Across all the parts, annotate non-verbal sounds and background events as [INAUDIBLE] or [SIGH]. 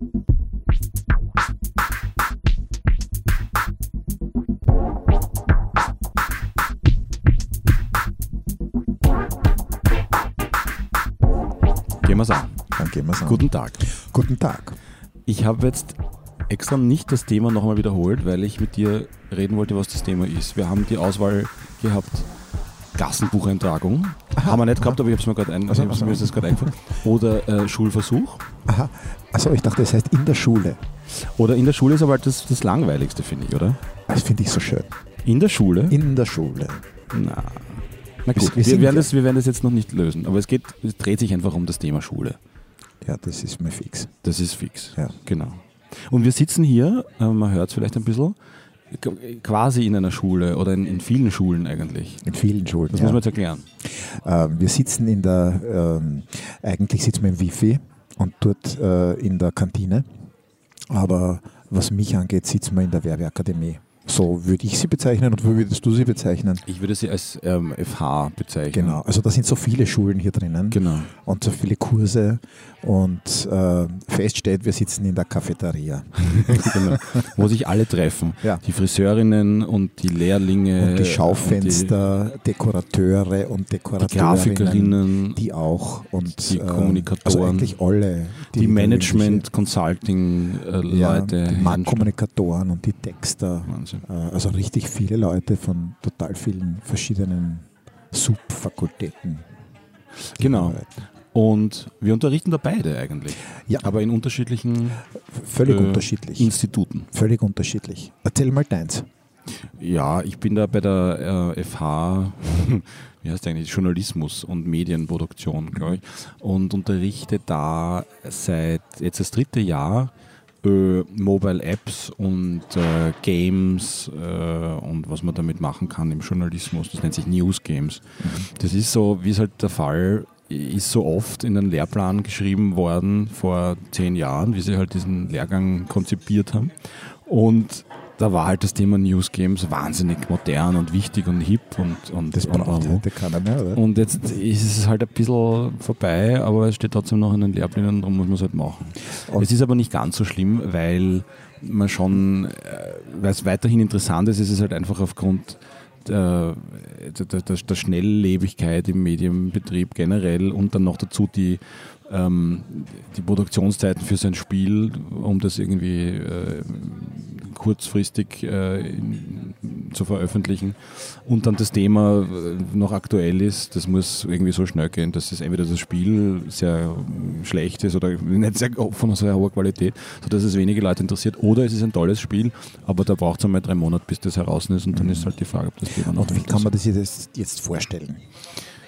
Gehen wir's an. Dann gehen wir es an. Guten Tag. Guten Tag. Ich habe jetzt extra nicht das Thema nochmal wiederholt, weil ich mit dir reden wollte, was das Thema ist. Wir haben die Auswahl gehabt, Gassenbucheintragung. haben wir nicht gehabt, aber ich habe es mir gerade ein, Also, also. mir ist das gerade eingefallen. Oder äh, Schulversuch. Aha. Also ich dachte, das heißt in der Schule. Oder in der Schule ist aber halt das, das Langweiligste, finde ich, oder? Das finde ich so schön. In der Schule? In der Schule. Na, na Wir- gut, wir wir, werden das, wir werden das jetzt noch nicht lösen. Aber es, geht, es dreht sich einfach um das Thema Schule. Ja, das ist mir fix. Das ist fix. Ja. Genau. Und wir sitzen hier, äh, man hört es vielleicht ein bisschen, quasi in einer Schule oder in, in vielen Schulen eigentlich. In vielen Schulen. Das ja. muss man jetzt erklären. Ähm, wir sitzen in der, ähm, eigentlich sitzen wir im Wifi und dort äh, in der Kantine. Aber was mich angeht, sitzen wir in der Werbeakademie. So würde ich sie bezeichnen und wie würdest du sie bezeichnen? Ich würde sie als ähm, FH bezeichnen. Genau, also da sind so viele Schulen hier drinnen Genau. und so viele Kurse und äh, feststeht, wir sitzen in der Cafeteria. [LAUGHS] genau. Wo sich alle treffen. Ja. Die Friseurinnen und die Lehrlinge. Und die und Schaufenster, Dekorateure und die, die Dekoratorinnen, Grafikerinnen, die, die auch und Die äh, Kommunikatoren, also eigentlich alle, die da Management, Consulting äh, ja, Leute. die Marktkommunikatoren und die Texter, Wahnsinn. äh, also richtig viele Leute von total vielen verschiedenen Subfakultäten. die Genau. Und wir unterrichten da beide eigentlich. Ja. Aber in unterschiedlichen Völlig äh, unterschiedlich. Instituten. Völlig unterschiedlich. Erzähl mal deins. Ja, ich bin da bei der äh, FH, [LAUGHS] wie heißt eigentlich, Journalismus und Medienproduktion, glaube ich, und unterrichte da seit jetzt das dritte Jahr äh, Mobile Apps und äh, Games äh, und was man damit machen kann im Journalismus. Das nennt sich News Games. Das ist so, wie es halt der Fall ist, so oft in den Lehrplan geschrieben worden vor zehn Jahren, wie sie halt diesen Lehrgang konzipiert haben. Und da war halt das Thema News Games wahnsinnig modern und wichtig und hip und, und, Das und, braucht und, heute keiner mehr, oder? und jetzt ist es halt ein bisschen vorbei, aber es steht trotzdem noch in den Lehrplänen, darum muss man es halt machen. Und- es ist aber nicht ganz so schlimm, weil man schon, äh, weil es weiterhin interessant ist, ist es halt einfach aufgrund der, der, der, der Schnelllebigkeit im Medienbetrieb generell und dann noch dazu die, ähm, die Produktionszeiten für sein Spiel, um das irgendwie äh, kurzfristig äh, in, zu veröffentlichen. Und dann das Thema äh, noch aktuell ist, das muss irgendwie so schnell gehen, dass es entweder das Spiel sehr schlecht ist oder nicht sehr [LAUGHS] von sehr hoher Qualität, sodass es wenige Leute interessiert. Oder es ist ein tolles Spiel, aber da braucht es einmal drei Monate, bis das heraus ist und dann ist halt die Frage, ob das Thema noch Und wie kann man das jetzt, jetzt vorstellen?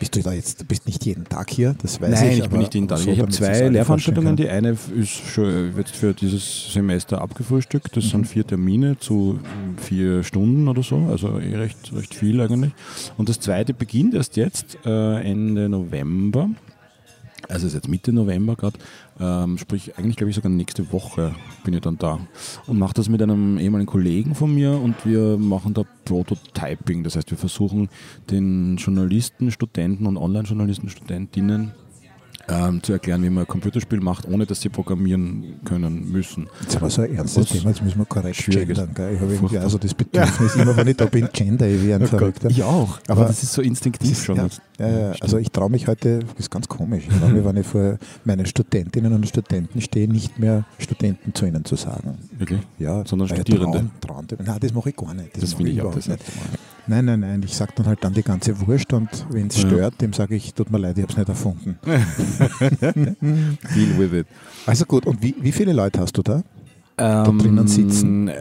Bist du da jetzt, bist nicht jeden Tag hier, das weiß Nein, ich. ich bin nicht jeden Tag. so, ich habe zwei Lehrveranstaltungen. Die eine ist schon jetzt für dieses Semester abgefrühstückt. Das sind vier Termine zu vier Stunden oder so, also eh recht, recht viel eigentlich. Und das zweite beginnt erst jetzt, äh, Ende November. Also ist jetzt Mitte November gerade, ähm, sprich eigentlich glaube ich sogar nächste Woche bin ich dann da. Und mache das mit einem ehemaligen Kollegen von mir und wir machen da Prototyping, das heißt wir versuchen den Journalisten, Studenten und Online-Journalisten, Studentinnen ähm, zu erklären, wie man ein Computerspiel macht, ohne dass sie programmieren können müssen. haben wir so ein ernstes Thema, jetzt müssen wir korrekt Schwieriges. gendern. Gell? Ich habe irgendwie also das Bedürfnis, immer wenn ich da bin, gender ich [LAUGHS] wie ein Verrückter. Ich auch, aber, Aber das ist so instinktiv Das ist- schon. Ja, ja, ja. Also ich traue mich heute, das ist ganz komisch, ich traue mich, wenn ich vor meinen Studentinnen und Studenten stehe, nicht mehr Studenten zu ihnen zu sagen. Wirklich? Ja, Sondern weil Studierende. Trauen, trauen, nein, das mache ich gar nicht. Das mache finde ich auch das nicht. Nein, nein, nein, ich sage dann halt dann die ganze Wurst und wenn es Ja. stört, dem sage ich, tut mir leid, ich habe es nicht erfunden. [LAUGHS] Deal with it. Also gut, und wie, wie viele Leute hast du da? Drinnen sitzen? äh,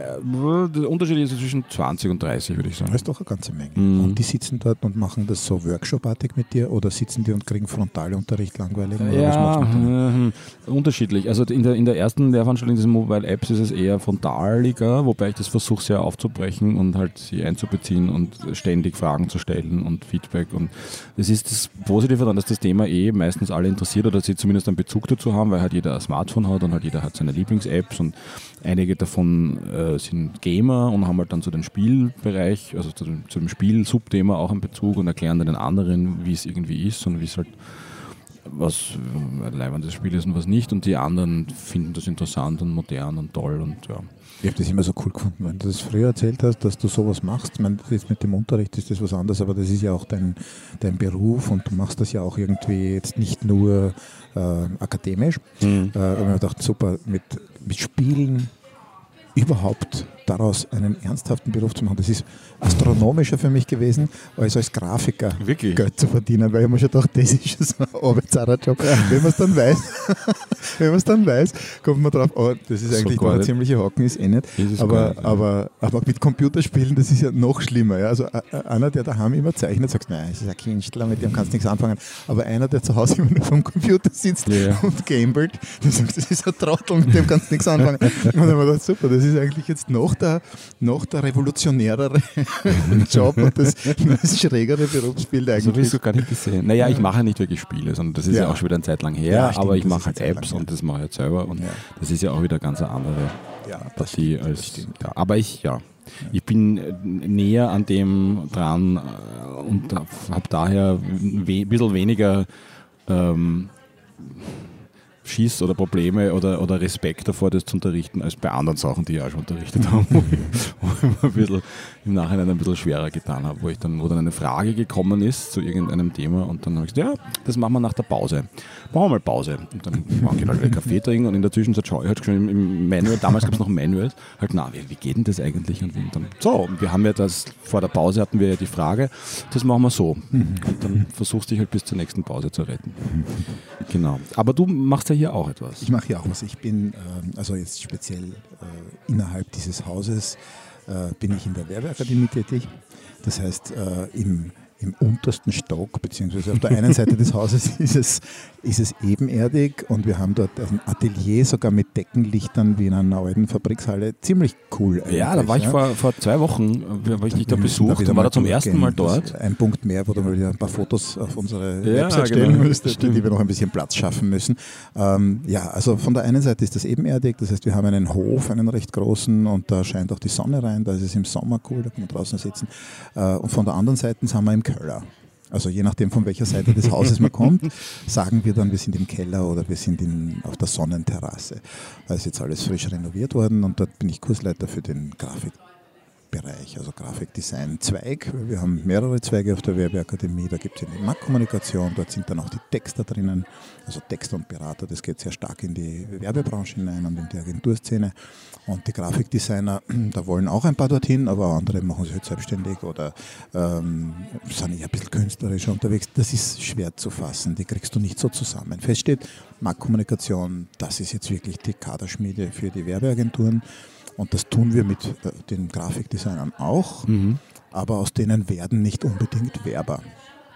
Der Unterschied ist zwischen 20 und 30, würde ich sagen. Das ist doch eine ganze Menge. Mhm. Und die sitzen dort und machen das so workshopartig mit dir oder sitzen die und kriegen Frontalunterricht langweilig? Ja, äh, unterschiedlich. Also in der, in der ersten Lehrveranstaltung dieser Mobile Apps ist es eher frontaliger, wobei ich das versuche sehr aufzubrechen und halt sie einzubeziehen und ständig Fragen zu stellen und Feedback. Und das ist das Positive daran, dass das Thema eh meistens alle interessiert oder sie zumindest einen Bezug dazu haben, weil halt jeder ein Smartphone hat und halt jeder hat seine Lieblings-Apps und einige davon äh, sind Gamer und haben halt dann zu dem Spielbereich, also zu dem, zu dem Spiel-Subthema auch einen Bezug und erklären dann den anderen, wie es irgendwie ist und wie es halt was ein leibendes Spiel ist und was nicht. Und die anderen finden das interessant und modern und toll und ja. Ich habe das immer so cool gefunden, wenn du das früher erzählt hast, dass du sowas machst. Ich meine, das mit dem Unterricht ist das was anderes, aber das ist ja auch dein, dein Beruf und du machst das ja auch irgendwie jetzt nicht nur äh, akademisch. Mhm. Äh, und ich habe gedacht, super, mit, mit Spielen überhaupt daraus einen ernsthaften Beruf zu machen. Das ist astronomischer für mich gewesen, als als Grafiker Wirklich? Geld zu verdienen, weil ich mir schon gedacht, das ist schon so ein Arbeitsarterjob. Ja. Wenn man es dann weiß, [LAUGHS] wenn man es dann weiß, kommt man drauf, oh, das ist eigentlich so ein ziemlicher Hocken, ist eh nicht. Ist aber, nicht, aber, aber mit Computerspielen, das ist ja noch schlimmer. Ja? Also einer, der daheim immer zeichnet, sagt, nein, das ist ein Künstler, mit dem kannst du nichts anfangen. Aber einer, der zu Hause [LAUGHS] immer nur vom Computer sitzt ja. und gambelt, der sagt, das ist ein Trottel, mit dem kannst du nichts anfangen. [LAUGHS] Und dann wir gedacht, super, das ist eigentlich jetzt noch der, noch der revolutionärere [LAUGHS] Job und das, das schrägere Berufsbild eigentlich. So habe ich es gar nicht gesehen. Naja, ich mache nicht wirklich Spiele, sondern das ist ja, ja auch schon wieder eine Zeit lang her, ja, stimmt, aber ich mache halt Apps und das mache ich jetzt selber und das ist ja auch wieder ganz eine andere Partie als. aber ich, ja, ich bin näher an dem dran äh, und habe daher ein bisschen weniger ähm, Schiss oder Probleme oder, oder Respekt davor, das zu unterrichten, als bei anderen Sachen, die ich auch schon unterrichtet [LAUGHS] habe, wo ich, ein bisschen, im Nachhinein ein bisschen schwerer getan habe, wo ich dann, wo dann eine Frage gekommen ist zu irgendeinem Thema und dann habe ich gesagt, ja, das machen wir nach der Pause. Machen wir mal Pause. Und dann machen wir halt Kaffee trinken und in der Zwischenzeit schaue ich halt schon im Manual, damals gab es noch Manuals, halt, na, wie, wie geht denn das eigentlich? Und dann, so, wir haben ja das, vor der Pause hatten wir ja die Frage, das machen wir so. Und dann versuchst du dich halt bis zur nächsten Pause zu retten. Genau. Aber du machst ja hier auch etwas. Ich mache hier auch was. Ich bin, ähm, also jetzt speziell äh, innerhalb dieses Hauses, äh, bin ich in der Werbeakademie tätig. Das heißt, äh, im im untersten Stock, beziehungsweise auf der einen Seite des Hauses [LAUGHS] ist es, ist es ebenerdig und wir haben dort ein Atelier sogar mit Deckenlichtern wie in einer alten Fabrikshalle. Ziemlich cool. Ja, da war ich ja. vor, vor zwei Wochen, war ich dich da besucht, da war da zum ersten Mal dort. Ein Punkt mehr, wo du mal wieder ein paar Fotos auf unsere ja, Website stellen genau. müsstest, die wir noch ein bisschen Platz schaffen müssen. Ähm, ja, also von der einen Seite ist das ebenerdig, das heißt, wir haben einen Hof, einen recht großen und da scheint auch die Sonne rein, da ist es im Sommer cool, da kann man draußen sitzen. Äh, und von der anderen Seite sind wir im Keller. Also je nachdem, von welcher Seite des Hauses man kommt, [LAUGHS] sagen wir dann, wir sind im Keller oder wir sind in, auf der Sonnenterrasse. Da ist jetzt alles frisch renoviert worden und dort bin ich Kursleiter für den Grafik. Bereich, also Grafikdesign-Zweig. Wir haben mehrere Zweige auf der Werbeakademie. Da gibt es die Marktkommunikation, dort sind dann auch die Texter drinnen, also Texter und Berater. Das geht sehr stark in die Werbebranche hinein und in die Agenturszene. Und die Grafikdesigner, [CLEARS THROAT] da wollen auch ein paar dorthin, aber andere machen sich halt selbstständig oder ähm, sind eher ein bisschen künstlerischer unterwegs. Das ist schwer zu fassen, die kriegst du nicht so zusammen. Fest steht, Marktkommunikation, das ist jetzt wirklich die Kaderschmiede für die Werbeagenturen. Und das tun wir mit äh, den Grafikdesignern auch, mhm. aber aus denen werden nicht unbedingt Werber.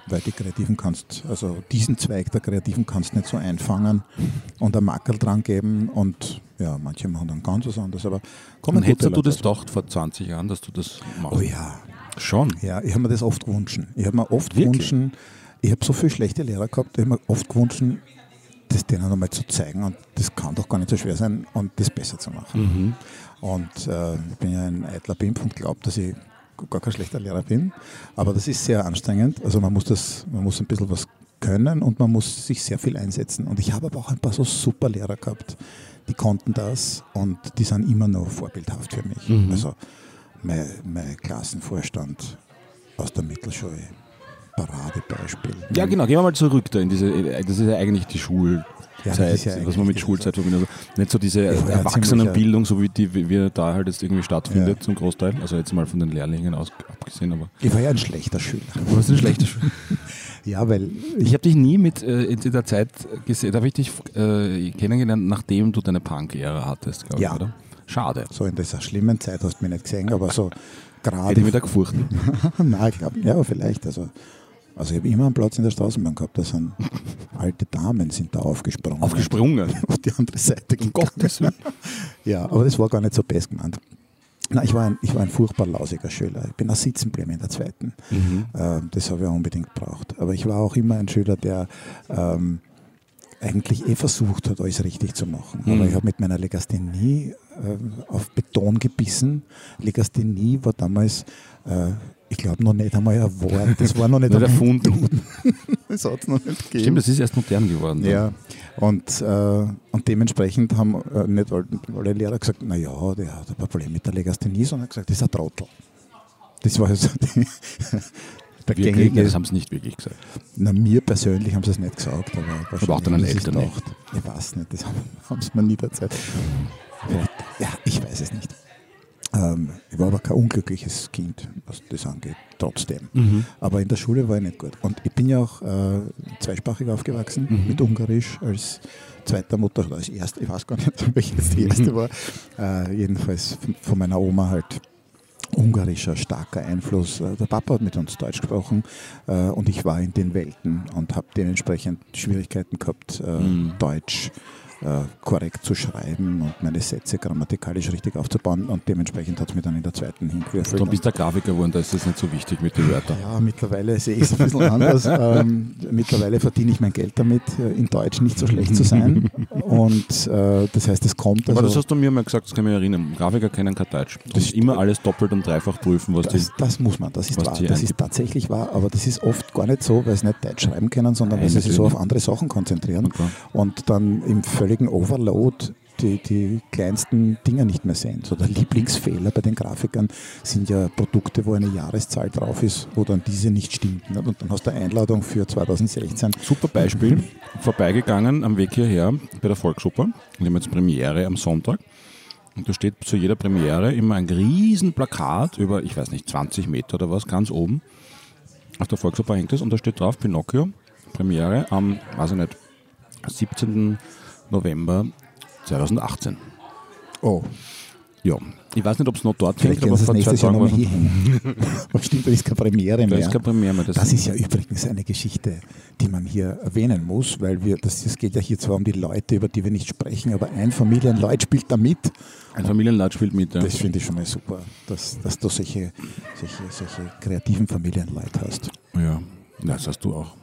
Weil die Kreativen kannst, also diesen Zweig der Kreativen kannst nicht so einfangen und ein Mackel dran geben und ja, manche machen dann ganz was anderes. Aber kommen hättest du das gedacht vor 20 Jahren, dass du das machst? Oh ja. Schon? Ja, ich habe mir das oft gewünscht. Ich habe mir oft gewünscht, ich habe so viele schlechte Lehrer gehabt, ich habe mir oft gewünscht, das denen einmal zu zeigen und das kann doch gar nicht so schwer sein und das besser zu machen. Mhm. Und äh, ich bin ja ein eitler Pimp und glaube, dass ich gar kein schlechter Lehrer bin. Aber das ist sehr anstrengend. Also man muss das, man muss ein bisschen was können und man muss sich sehr viel einsetzen. Und ich habe aber auch ein paar so super Lehrer gehabt, die konnten das und die sind immer noch vorbildhaft für mich. Mhm. Also mein, mein Klassenvorstand aus der Mittelschule, Paradebeispiel. Ja, genau, gehen wir mal zurück da in diese, das ist ja eigentlich die Schul, ja, Zeit, ja was man mit Schulzeit verbindet. Also nicht so diese Erwachsenenbildung, so wie die wie da halt jetzt irgendwie stattfindet zum Großteil. Also jetzt mal von den Lehrlingen aus abgesehen. Aber ich war ja ein schlechter Schüler. Du warst ein schlechter Schüler. [LAUGHS] ja, weil ich habe dich nie mit äh, in der Zeit gesehen. Da habe ich dich äh, kennengelernt, nachdem du deine Punk-Ära hattest, glaube ja. ich, oder? Schade. So in dieser schlimmen Zeit hast du mich nicht gesehen, aber so gerade. Hätte ich mich da gefurchten. [LAUGHS] Nein, ich glaube, ja, vielleicht. Also also ich habe immer einen Platz in der Straßenbahn gehabt, da sind [LAUGHS] alte Damen sind da aufgesprungen. Aufgesprungen? [LAUGHS] Auf die andere Seite. Um Gottes Willen. [LAUGHS] Ja, aber das war gar nicht so best gemeint. Nein, ich war, ein, ich war ein furchtbar lausiger Schüler. Ich bin auch sitzen geblieben in der zweiten. Mhm. Ähm, das habe ich auch unbedingt gebraucht. Aber ich war auch immer ein Schüler, der ähm, eigentlich eh versucht hat, alles richtig zu machen. Mhm. Aber ich habe mit meiner Legasthenie äh, auf Beton gebissen. Legasthenie war damals äh, Ich glaube noch nicht einmal ein Wort. Das war noch [LAUGHS] nicht Nicht erfunden. [LAUGHS] Das hat es noch nicht gegeben. Stimmt, das ist erst modern geworden. Ja, und, äh, und dementsprechend haben äh, nicht alle, Lehrer gesagt, naja, der hat ein Problem mit der Legasthenie, sondern gesagt, das ist ein Trottel. Das war also die, [LAUGHS] der Wirklich? gängige. Das haben sie nicht wirklich gesagt. Na, mir persönlich haben sie es nicht gesagt, aber, wahrscheinlich auch deinen Eltern gedacht. Ich weiß nicht, das haben, haben sie mir nie erzählt. Ja, ich weiß es nicht. Ähm, ich war aber kein unglückliches Kind, was das angeht, trotzdem. Mhm. Aber in der Schule war ich nicht gut. Und ich bin ja auch äh, zweisprachig aufgewachsen, Mhm. mit Ungarisch als zweiter Mutter oder als erste, ich weiß gar nicht, [LAUGHS] welche jetzt die erste war. Äh, jedenfalls von- meiner Oma halt ungarischer starker Einfluss. Äh, Der Papa hat mit uns Deutsch gesprochen äh, und ich war in den Welten und habe dementsprechend Schwierigkeiten gehabt, äh, Mhm. Deutsch äh, korrekt zu schreiben und meine Sätze grammatikalisch richtig aufzubauen und dementsprechend hat es mir dann in der zweiten hingewürfelt. Du bist der Grafiker geworden, da ist das nicht so wichtig mit den Wörtern. Ja, mittlerweile sehe ich es ein bisschen anders. [LAUGHS] Ähm, mittlerweile verdiene ich mein Geld damit, äh, in Deutsch nicht so schlecht zu sein. [LAUGHS] Und äh, das heißt, es kommt Aber das also. hast du mir mal gesagt, das kann ich mich erinnern. Grafiker kennen kein Deutsch. Du musst immer alles doppelt und dreifach prüfen, was die. Das, das muss man, das ist wahr. Das ist tatsächlich wahr, aber das ist oft gar nicht so, weil sie nicht Deutsch schreiben können, sondern weil Nein, sie sich so auf andere Sachen konzentrieren klar. und dann im völligen Overload die, die kleinsten Dinge nicht mehr sehen. So der Lieblingsfehler bei den Grafikern sind ja Produkte, wo eine Jahreszahl drauf ist, wo dann diese nicht stimmt. nicht? Und dann hast du eine Einladung für 2016. Super Beispiel, [LAUGHS] vorbeigegangen am Weg hierher bei der Volksoper. Wir haben jetzt Premiere am Sonntag. Und da steht zu jeder Premiere immer ein riesen Plakat über, ich weiß nicht, 20 Meter oder was, ganz oben. Auf der Volksoper hängt es und da steht drauf Pinocchio, Premiere am, weiß ich nicht, 17. November 2018. Oh, Ja, ich weiß nicht, ob es noch dort vielleicht hängt, sie das nächstes Jahr nochmal hier hängen. Aber stimmt, da ist keine Premiere Da mehr. ist keine Premiere mehr. Das ist ja übrigens eine Geschichte, die man hier erwähnen muss, weil wir, das, es geht ja hier zwar um die Leute, über die wir nicht sprechen, aber ein Familienleut spielt da mit. ein Familienlaut spielt mit. Ja. Das finde ich schon mal super, dass, dass du solche, solche, solche kreativen Familienleute hast. ja, das hast du auch.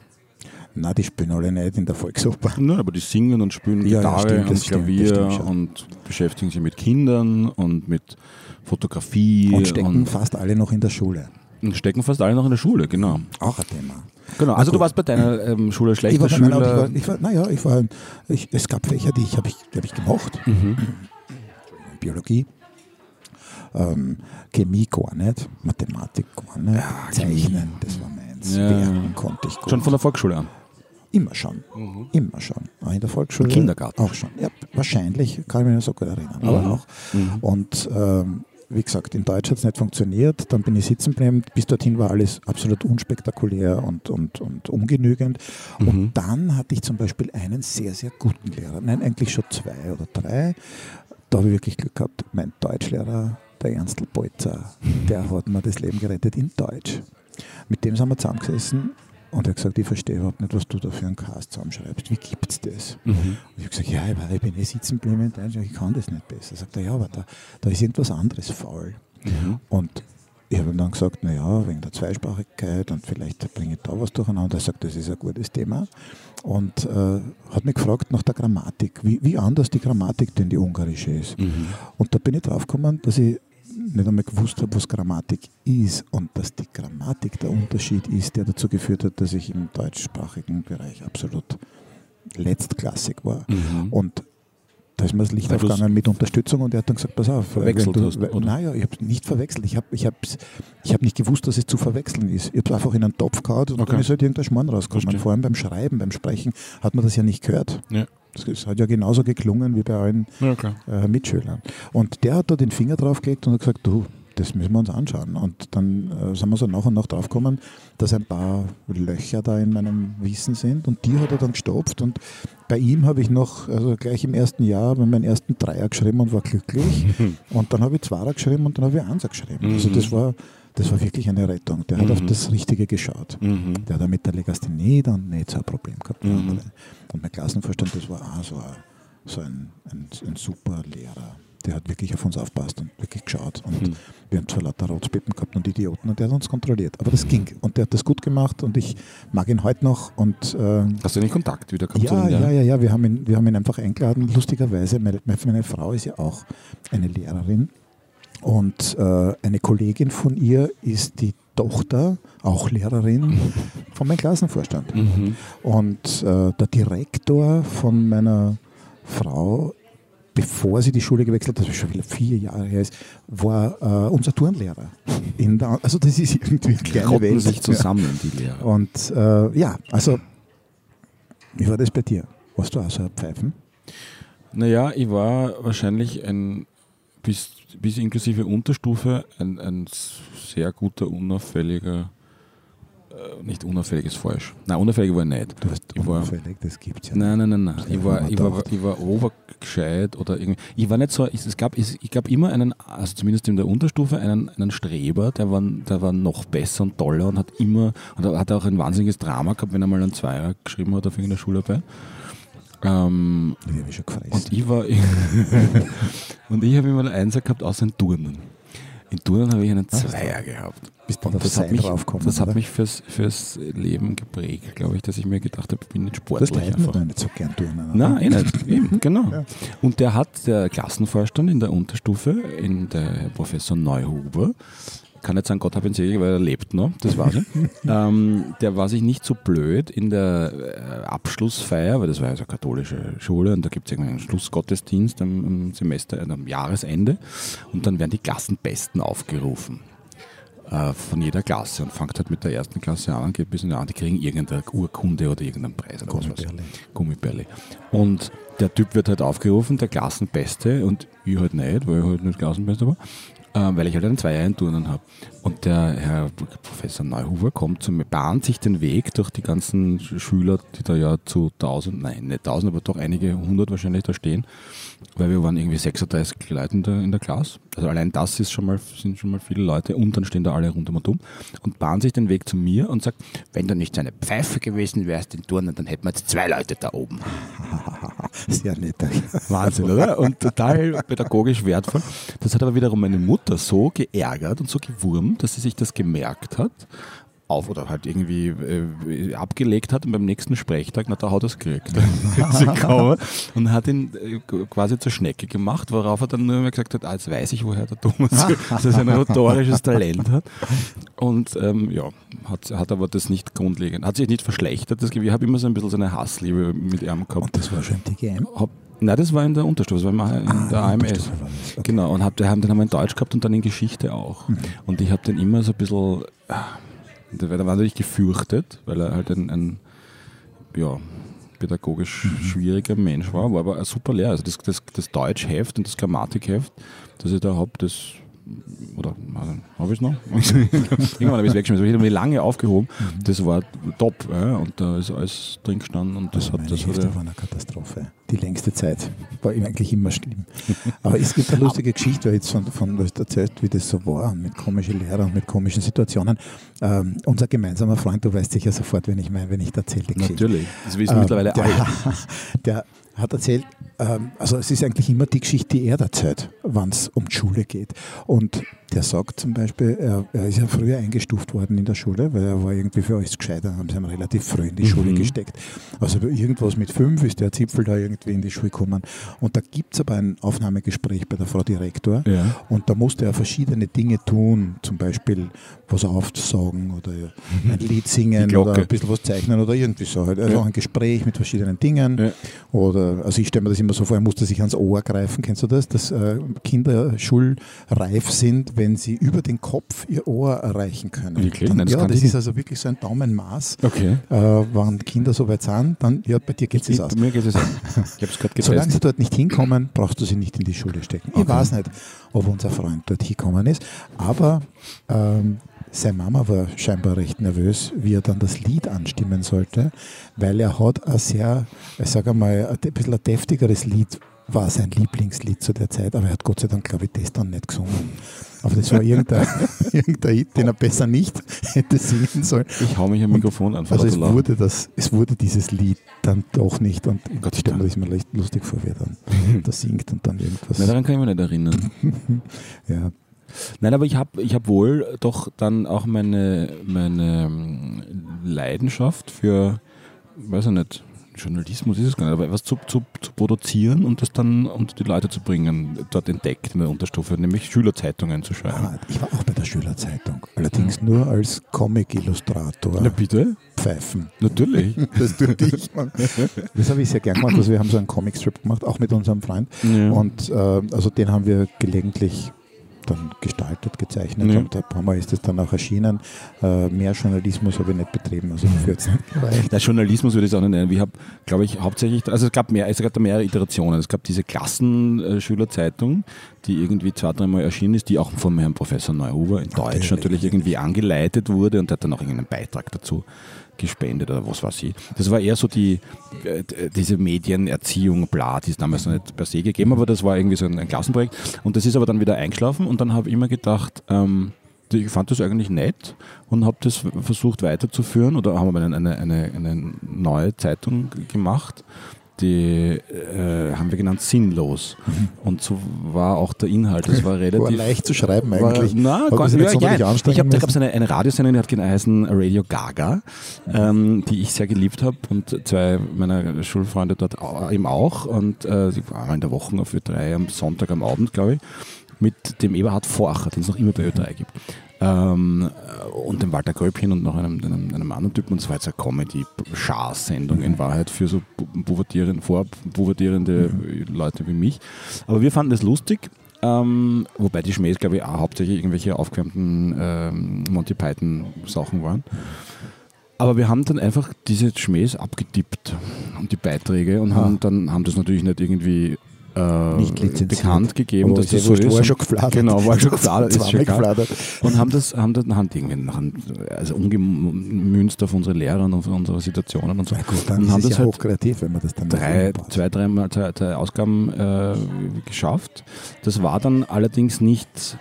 Na, die spielen alle nicht in der Volksoper. Nein, aber die singen und spielen Ja, ja, Gitarre stimmt, und stimmt, das Klavier stimmt schon. und beschäftigen sich mit Kindern und mit Fotografie Und stecken und, fast alle noch in der Schule. und stecken fast alle noch in der Schule, genau. Auch ein Thema. Genau, also du warst bei deiner ähm, Schule Ich schlechter war, bei meiner, ich Schüler. war, ich war, naja, ich war, ich, es gab Fächer, die ich habe ich, hab ich gemocht. Mhm. Biologie, ähm, Chemie gar nicht, Mathematik gar nicht, Zeichnen, das war meins, Ja. Werken konnte ich gut. Schon von der Volksschule an. Immer schon, immer schon. Auch in der Volksschule. Im Kindergarten. Auch schon. Ja, wahrscheinlich, kann ich mich nicht so gut erinnern, aber auch. Und ähm, wie gesagt, in Deutsch hat es nicht funktioniert, dann bin ich sitzen geblieben, bis dorthin war alles absolut unspektakulär und, und, und ungenügend. Und dann hatte ich zum Beispiel einen sehr, sehr guten Lehrer, nein, eigentlich schon zwei oder drei. Da habe ich wirklich Glück gehabt. Mein Deutschlehrer, der Ernstl Bolzer, der hat mir das Leben gerettet in Deutsch. Mit dem sind wir zusammengesessen und er hat gesagt, ich verstehe überhaupt nicht, was du da für einen Cast zusammenschreibst. Wie gibt's das? Und ich habe gesagt, ja, ich, bin eh sitzen geblieben in ich kann das nicht besser. Sagt er, ja, aber da, da ist irgendwas anderes faul. Und ich habe ihm dann gesagt, naja, wegen der Zweisprachigkeit und vielleicht bringe ich da was durcheinander. Er sagt, das ist ein gutes Thema. Und äh, hat mich gefragt nach der Grammatik, wie, wie anders die Grammatik denn die ungarische ist. Und da bin ich drauf gekommen, dass ich nicht einmal gewusst habe, was Grammatik ist und dass die Grammatik der Unterschied ist, der dazu geführt hat, dass ich im deutschsprachigen Bereich absolut letztklassig war. Und da ist mir das Licht Weil aufgegangen mit Unterstützung und er hat dann gesagt, pass auf. verwechselt du, hast, oder? Naja, ich habe nicht verwechselt. Ich habe ich hab's- ich hab nicht gewusst, dass es zu verwechseln ist. Ich habe es einfach in einen Topf gehauen und Okay. dann ist halt irgendein Schmarrn rausgekommen. Verstehe. Vor allem beim Schreiben, beim Sprechen hat man das ja nicht gehört. Ja. Das hat ja genauso geklungen wie bei allen ja, äh, Mitschülern. Und der hat da den Finger drauf gelegt und hat gesagt, du, das müssen wir uns anschauen. Und dann äh, sind wir so nach und nach drauf gekommen, dass ein paar Löcher da in meinem Wissen sind. Und die hat er dann gestopft. Und bei ihm habe ich noch, also gleich im ersten Jahr, meinen ersten Dreier geschrieben und war glücklich. [LAUGHS] und dann habe ich Zweier geschrieben und dann habe ich Einser geschrieben. Also das war, das war wirklich eine Rettung. Der hat auf das Richtige geschaut. Mhm. Der hat mit der Legasthenie dann nicht so ein Problem gehabt. andere. Und mein Klassenvorstand, das war auch so ein, so ein, ein, ein super Lehrer. Der hat wirklich auf uns aufpasst und wirklich geschaut. Und wir haben zwar lauter Rotzpippen gehabt und Idioten und der hat uns kontrolliert. Aber das ging. Und der hat das gut gemacht und ich mag ihn heute noch. Und äh, Hast du den Kontakt wieder gehabt? ja, ja, ja, ja, wir haben ihn, wir haben ihn einfach eingeladen. Lustigerweise, meine, meine Frau ist ja auch eine Lehrerin. Und äh, eine Kollegin von ihr ist die Tochter, auch Lehrerin, [LAUGHS] von meinem Klassenvorstand. Mhm. Und äh, der Direktor von meiner Frau, bevor sie die Schule gewechselt hat, das schon wieder vier Jahre her ist, war äh, unser Turnlehrer. In der, also das ist irgendwie eine Die kleine Welt. sich zusammen, die Lehrer. Ja. Und äh, ja, also wie war das bei dir? Warst du auch so ein Pfeifen? Naja, ich war wahrscheinlich ein bis, bis inklusive Unterstufe ein, ein sehr guter, unauffälliger, äh, nicht unauffällig ist falsch. Nein, unauffällig war ich nicht. Du hast Ich war- unauffällig, das gibt's ja Nein, nein, nein, nein. Ich war, ich ich war, ich war obergescheit oder irgendwie. Ich war nicht so, es es gab, es, ich gab immer einen, also zumindest in der Unterstufe, einen, einen Streber, der war, der war noch besser und toller und hat immer, und hat auch ein wahnsinniges Drama gehabt, wenn er mal einen Zweier geschrieben hat auf irgendeiner Schularbeit. Ähm, Die habe ich schon gefressen. und ich war, [LAUGHS] und ich habe immer einen Einser gehabt, außer in Turnen. In Turnen habe ich einen? Zweier gehabt. Bist Und das hat mich, draufgekommen, das hat mich fürs, fürs Leben geprägt, glaube ich, dass ich mir gedacht habe, ich bin nicht das sportlich. leiden einfach. wir nicht so gern turnen. oder? Nein, eh nicht. Eben, [LAUGHS] genau. Ja. Und der hat, der Klassenvorstand in der Unterstufe, in der Professor Neuhuber, kann nicht sagen, Gott hab ihn selig, weil er lebt noch, das war [LAUGHS] sie. ähm, der war sich nicht so blöd in der äh, Abschlussfeier, weil das war ja so eine katholische Schule und da gibt es einen Schlussgottesdienst am, am Semester, äh, am Jahresende und dann werden die Klassenbesten aufgerufen äh, von jeder Klasse und fängt halt mit der ersten Klasse an und geht bis in die andere, die kriegen irgendeine Urkunde oder irgendeinen Preis oder. Gummibärli. Gummibärli. Und der Typ wird halt aufgerufen, der Klassenbeste, und ich halt nicht, weil ich halt nicht Klassenbeste war, weil ich halt einen Zweier in Turnen habe. Und der Herr Professor Neuhuber kommt zu mir, bahnt sich den Weg durch die ganzen Sch- Schüler, die da ja zu tausend, nein, nicht tausend, aber doch einige hundert wahrscheinlich da stehen, weil wir waren irgendwie 36 Leute in der, in der Klasse. Also allein das ist schon mal, sind schon mal viele Leute und dann stehen da alle rundum und um und bahnt sich den Weg zu mir und sagt, wenn du nicht so eine Pfeife gewesen wärst in Turnen, dann hätten wir jetzt zwei Leute da oben. [LAUGHS] Sehr nett. Wahnsinn, oder? Und total pädagogisch wertvoll. Das hat aber wiederum meine Mutter so geärgert und so gewurmt, dass sie sich das gemerkt hat, auf oder halt irgendwie äh, abgelegt hat und beim nächsten Sprechtag, na da hat er es gekriegt. [LAUGHS] Und hat ihn äh, quasi zur Schnecke gemacht, worauf er dann nur mehr gesagt hat, ah, jetzt weiß ich, woher der Thomas [LAUGHS] [LAUGHS] dass er sein rhetorisches Talent hat. Und ähm, ja, hat, hat aber das nicht grundlegend, hat sich nicht verschlechtert. Das, ich habe immer so ein bisschen so eine Hassliebe mit ihm gehabt. Und das war schon die TGM. Hab, nein, das war in der Unterstufe, das war in der AMS. Okay. Genau, und hab, haben den haben wir in Deutsch gehabt und dann in Geschichte auch. Mhm. Und ich habe den immer so ein bisschen, ah, der war natürlich gefürchtet, weil er halt ein, ein ja, pädagogisch Mhm. schwieriger Mensch war, war aber ein super Lehrer. Also das, das, das Deutschheft und das Grammatikheft, das ich da habe, das oder habe ich es noch? [LAUGHS] Irgendwann habe ich es weggeschmissen. Ich habe mir lange aufgehoben. Das war top. Ja, und da ist alles drin gestanden und das Also hat das hat waren eine Katastrophe. Die längste Zeit. War eigentlich immer schlimm. Aber es gibt eine [LAUGHS] lustige Geschichte, weil jetzt von, von was du erzählst, wie das so war, mit komischen Lehrern und mit komischen Situationen. Ähm, unser gemeinsamer Freund, du weißt sicher sofort, wenn ich meine, wenn ich da erzähle. Natürlich. Das wissen Ähm, mittlerweile der, alle. [LAUGHS] Der hat erzählt, also es ist eigentlich immer die Geschichte, er erzählt, wenn es um die Schule geht. Und der sagt zum Beispiel, er, er ist ja früher eingestuft worden in der Schule, weil er war irgendwie für alles gescheiter, haben sie ihn relativ früh in die Schule Mhm. gesteckt. Also irgendwas mit fünf ist der Zipfel da irgendwie in die Schule gekommen. Und da gibt es aber ein Aufnahmegespräch bei der Frau Direktor. Ja. Und da musste er verschiedene Dinge tun, zum Beispiel was aufsaugen oder [LAUGHS] ein Lied singen oder ein bisschen was zeichnen oder irgendwie so. halt. Also Ja. ein Gespräch mit verschiedenen Dingen. Ja. Oder, also ich stelle mir das immer so vor, er musste sich ans Ohr greifen, kennst du das? Dass äh, Kinder schulreif sind, wenn sie über den Kopf ihr Ohr erreichen können. Wirklich? Dann, Nein, das ja, das ich ist also wirklich so ein Daumenmaß. Okay. Äh, wenn Kinder so weit sind, dann, ja, bei dir geht es aus. Bei mir geht es an. Ich habe es gerade Solange sie dort nicht hinkommen, brauchst du sie nicht in die Schule stecken. Ich Okay. weiß nicht, ob unser Freund dort hingekommen ist, aber ähm, seine Mama war scheinbar recht nervös, wie er dann das Lied anstimmen sollte, weil er hat ein sehr, ich sage mal, ein bisschen ein deftigeres Lied war sein Lieblingslied zu der Zeit, aber er hat Gott sei Dank, glaube ich, das dann nicht gesungen. Aber das war irgendein, [LAUGHS] irgendein Hit, den er besser nicht hätte singen sollen. Ich hau mich am Mikrofon an. Also es wurde, das, es wurde dieses Lied dann doch nicht und Gott ich stelle mir das immer leicht lustig vor, wie er dann [LAUGHS] da singt und dann irgendwas. Nein, daran kann ich mich nicht erinnern. [LAUGHS] ja. Nein, aber ich habe ich hab wohl doch dann auch meine, meine ähm, Leidenschaft für, weiß ich nicht, Journalismus ist es gar nicht, aber etwas zu, zu, zu produzieren und das dann unter die Leute zu bringen, dort entdeckt in der Unterstufe, nämlich Schülerzeitungen zu schreiben. Ah, ich war auch bei der Schülerzeitung, allerdings nur als Comic-Illustrator. Na bitte? Pfeifen. Natürlich. [LAUGHS] Das tue ich. Das habe ich sehr gern gemacht. Also wir haben so einen Comicstrip gemacht, auch mit unserem Freund. Ja. Und äh, also den haben wir gelegentlich dann gestaltet, gezeichnet Ja. und ein paar Mal ist es dann auch erschienen. Äh, mehr Journalismus habe ich nicht betrieben, also dafür jetzt nicht. [LAUGHS] Der Journalismus würde ich es auch nicht nennen. Ich habe, glaube ich, hauptsächlich, also es gab mehr, es gab da mehrere Iterationen. Es gab diese Klassenschülerzeitung, die irgendwie zwei, dreimal erschienen ist, die auch von Herrn Professor Neuhuber in Deutsch Natürlich. natürlich irgendwie angeleitet wurde und der hat dann auch irgendeinen Beitrag dazu gespendet oder was weiß ich. Das war eher so die, äh, diese Medienerziehung, bla, die es damals noch nicht per se gegeben, aber das war irgendwie so ein, Klassenprojekt. Und das ist aber dann wieder eingeschlafen und dann habe ich immer gedacht, ähm, ich fand das eigentlich nett und habe das versucht weiterzuführen oder haben wir eine, eine, eine neue Zeitung gemacht, die äh, haben wir genannt Sinnlos. Und so war auch der Inhalt. Das war relativ. War leicht zu schreiben War, eigentlich. na, gar nicht. nicht Ja, ja. Ich hab, da gab es eine, eine Radiosendung, die hat geheißen Radio Gaga, ähm, die ich sehr geliebt habe und zwei meiner Schulfreunde dort eben auch. Und äh, die waren in der Woche auf Ö3 am Sonntag am Abend, glaube ich, mit dem Eberhard Forcher, den es noch immer bei Ö3 gibt. Ähm, und dem Walter Gröbchen und noch einem, einem, einem anderen Typen. Und es war jetzt eine Comedy-Schar-Sendung in Wahrheit für so pu- pubertierende, vorpubertierende Leute wie mich. Aber wir fanden es lustig. Ähm, wobei die Schmähs, glaube ich, auch hauptsächlich irgendwelche aufgewärmten ähm, Monty Python-Sachen waren. Aber wir haben dann einfach diese Schmähs abgetippt und die Beiträge und Ah. haben dann haben das natürlich nicht irgendwie äh, Nicht lizenziert. bekannt gegeben, Aber dass ja das so ist. war schon gefladert. Genau, war schon gefladert, [LAUGHS] ist schon gefladert. Und haben das, haben dann haben die irgendwie also umgemünzt auf unsere Lehrer und auf unsere Situationen und so. Na gut, dann und ist haben das ja halt hochkreativ, wenn man das dann drei, zwei, dreimal drei, drei Ausgaben äh, geschafft. Das war dann allerdings nicht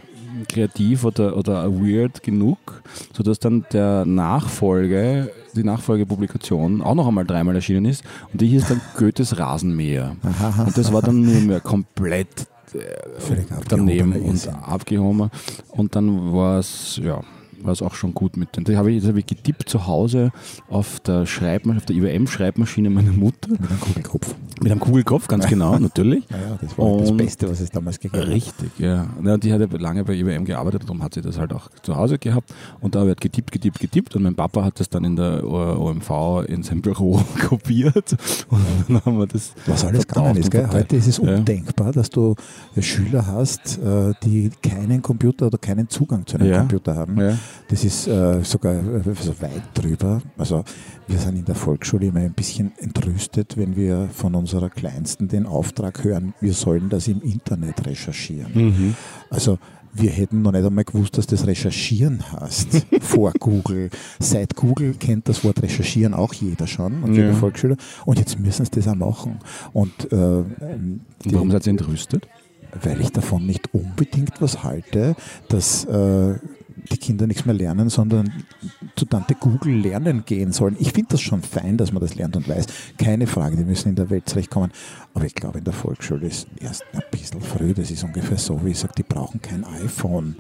kreativ oder, oder weird genug, sodass dann der Nachfolge, die Nachfolgepublikation auch noch einmal dreimal erschienen ist und die hieß dann Goethes Rasenmäher. Und das war dann nur mehr komplett Völlig daneben und abgehoben. Und dann war es, ja, war es auch schon gut mit den. Das habe ich, das habe ich getippt zu Hause auf der Schreibmaschine, auf der IBM-Schreibmaschine meiner Mutter. Mit einem Kugelkopf. Mit einem Kugelkopf, ganz genau, [LAUGHS] natürlich. Naja, das war das Und- Beste, was es damals gegeben hat. Richtig, ja. ja. Die hat ja lange bei IBM gearbeitet, darum hat sie das halt auch zu Hause gehabt. Und da wird getippt, getippt, getippt. Und mein Papa hat das dann in der OMV in sein Büro [LAUGHS] kopiert. Und dann haben wir das. Was alles gegangen ist. und Gell? Heute ist es Ja. undenkbar, dass du Schüler hast, äh, die keinen Computer oder keinen Zugang zu einem Ja. Computer haben. Ja. Das ist äh, sogar äh, so weit drüber. Also wir sind in der Volksschule immer ein bisschen entrüstet, wenn wir von unserer Kleinsten den Auftrag hören, wir sollen das im Internet recherchieren. Mhm. Also wir hätten noch nicht einmal gewusst, dass das Recherchieren heißt [LAUGHS] vor Google. Seit Google kennt das Wort Recherchieren auch jeder schon und Ja. jeder Volksschüler. Und jetzt müssen sie das auch machen. Und äh, Und warum seid ihr entrüstet? weil ich davon nicht unbedingt was halte, dass äh, die Kinder nichts mehr lernen, sondern zu Tante Google lernen gehen sollen. Ich finde das schon fein, dass man das lernt und weiß. Keine Frage, die müssen in der Welt zurechtkommen. Aber ich glaube, in der Volksschule ist erst ein bisschen früh. Das ist ungefähr so, wie ich sage, die brauchen kein iPhone,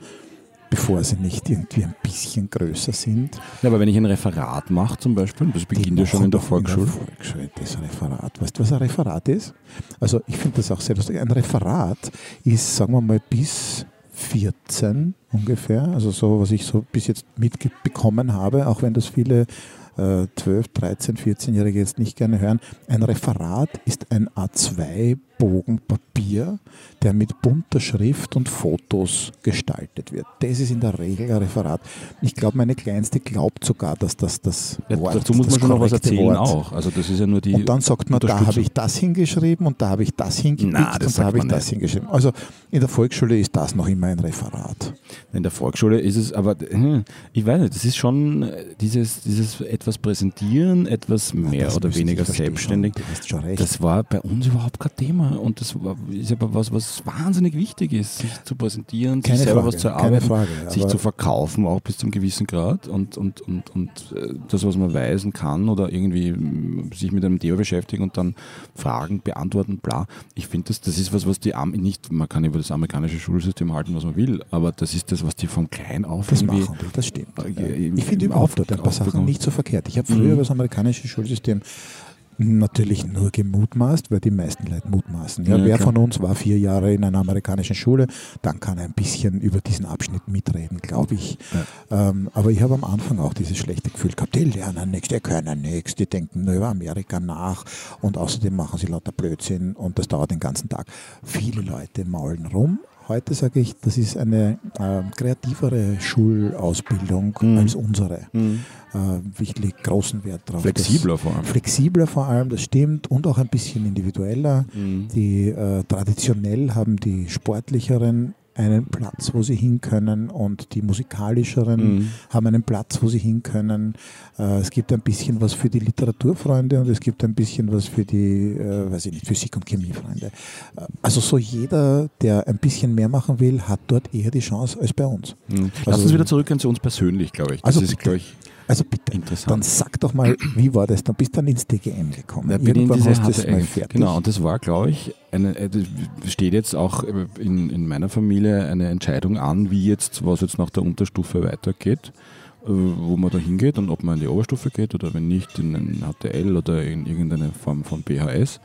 bevor sie nicht irgendwie ein bisschen größer sind. Ja, aber wenn ich ein Referat mache zum Beispiel, das beginnt ja schon in der Volksschule. In der Volksschule das Referat. Weißt du, was ein Referat ist? Also ich finde das auch sehr lustig. Ein Referat ist, sagen wir mal, bis 14 ungefähr, also so, was ich so bis jetzt mitbekommen habe, auch wenn das viele äh, 12, 13, 14-Jährige jetzt nicht gerne hören. Ein Referat ist ein A2-Bogen Papier, der mit bunter Schrift und Fotos gestaltet wird. Das ist in der Regel ein Referat. Ich glaube, meine Kleinste glaubt sogar, dass das das Ja, Wort dazu muss man schon noch was erzählen Wort. auch. Also das ist ja nur die. Und dann sagt man, da habe ich das hingeschrieben und da habe ich das das und da habe ich das nicht. hingeschrieben. Also in der Volksschule ist das noch immer ein Referat. In der Volksschule ist es aber, hm, ich weiß nicht, das ist schon dieses, dieses etwas präsentieren, etwas mehr Das oder weniger selbstständig. Schon. Du hast schon recht. Das war bei uns überhaupt kein Thema und das ist aber was, was wahnsinnig wichtig ist, sich zu präsentieren, keine sich selber Frage, was zu erarbeiten, Frage. sich zu verkaufen, auch bis zum gewissen Grad und, und, und, und äh, das, was man weiß und kann oder irgendwie mm, sich mit einem Thema beschäftigen und dann Fragen beantworten, bla. Ich finde, das, das ist was, was die Am nicht, man kann über das amerikanische Schulsystem halten, was man will, aber das ist das, was die von klein auf das irgendwie machen das stimmt. äh, ich finde überhaupt ein paar Sachen nicht so verkehrt. Ich habe früher Mhm. über das amerikanische Schulsystem natürlich nur gemutmaßt, weil die meisten Leute mutmaßen. Ja, Ja, wer klar. von uns war vier Jahre in einer amerikanischen Schule, dann kann er ein bisschen über diesen Abschnitt mitreden, glaube ich. Ähm, aber ich habe am Anfang auch dieses schlechte Gefühl gehabt, die lernen nichts, die können nichts, die denken nur über Amerika nach und außerdem machen sie lauter Blödsinn und das dauert den ganzen Tag. Viele Leute maulen rum. Heute sage ich, das ist eine äh, kreativere Schulausbildung Mhm. als unsere. Äh, ich lege großen Wert drauf. Flexibler vor allem. Flexibler vor allem, das stimmt, und auch ein bisschen individueller. Mhm. Die äh, traditionell haben die sportlicheren einen Platz, wo sie hin können und die musikalischeren Mhm. haben einen Platz, wo sie hin können. Äh, es gibt ein bisschen was für die Literaturfreunde und es gibt ein bisschen was für die, äh, weiß ich nicht, Physik- und Chemiefreunde. Äh, also so jeder, der ein bisschen mehr machen will, hat dort eher die Chance als bei uns. Mhm. Lass Also- uns wieder zurückgehen zu uns persönlich, glaube ich. Das Also ist, glaube ich, Also bitte, dann sag doch mal, [CLEARS THROAT] wie war das? Dann bist du dann ins DGM gekommen. Da bin in Irgendwann diese hast du das mal fertig. Genau, und das war, glaube ich, eine, äh, steht jetzt auch in, in meiner Familie eine Entscheidung an, wie jetzt, was jetzt nach der Unterstufe weitergeht, äh, wo man da hingeht und ob man in die Oberstufe geht oder wenn nicht in ein HTL oder in irgendeine Form von BHS.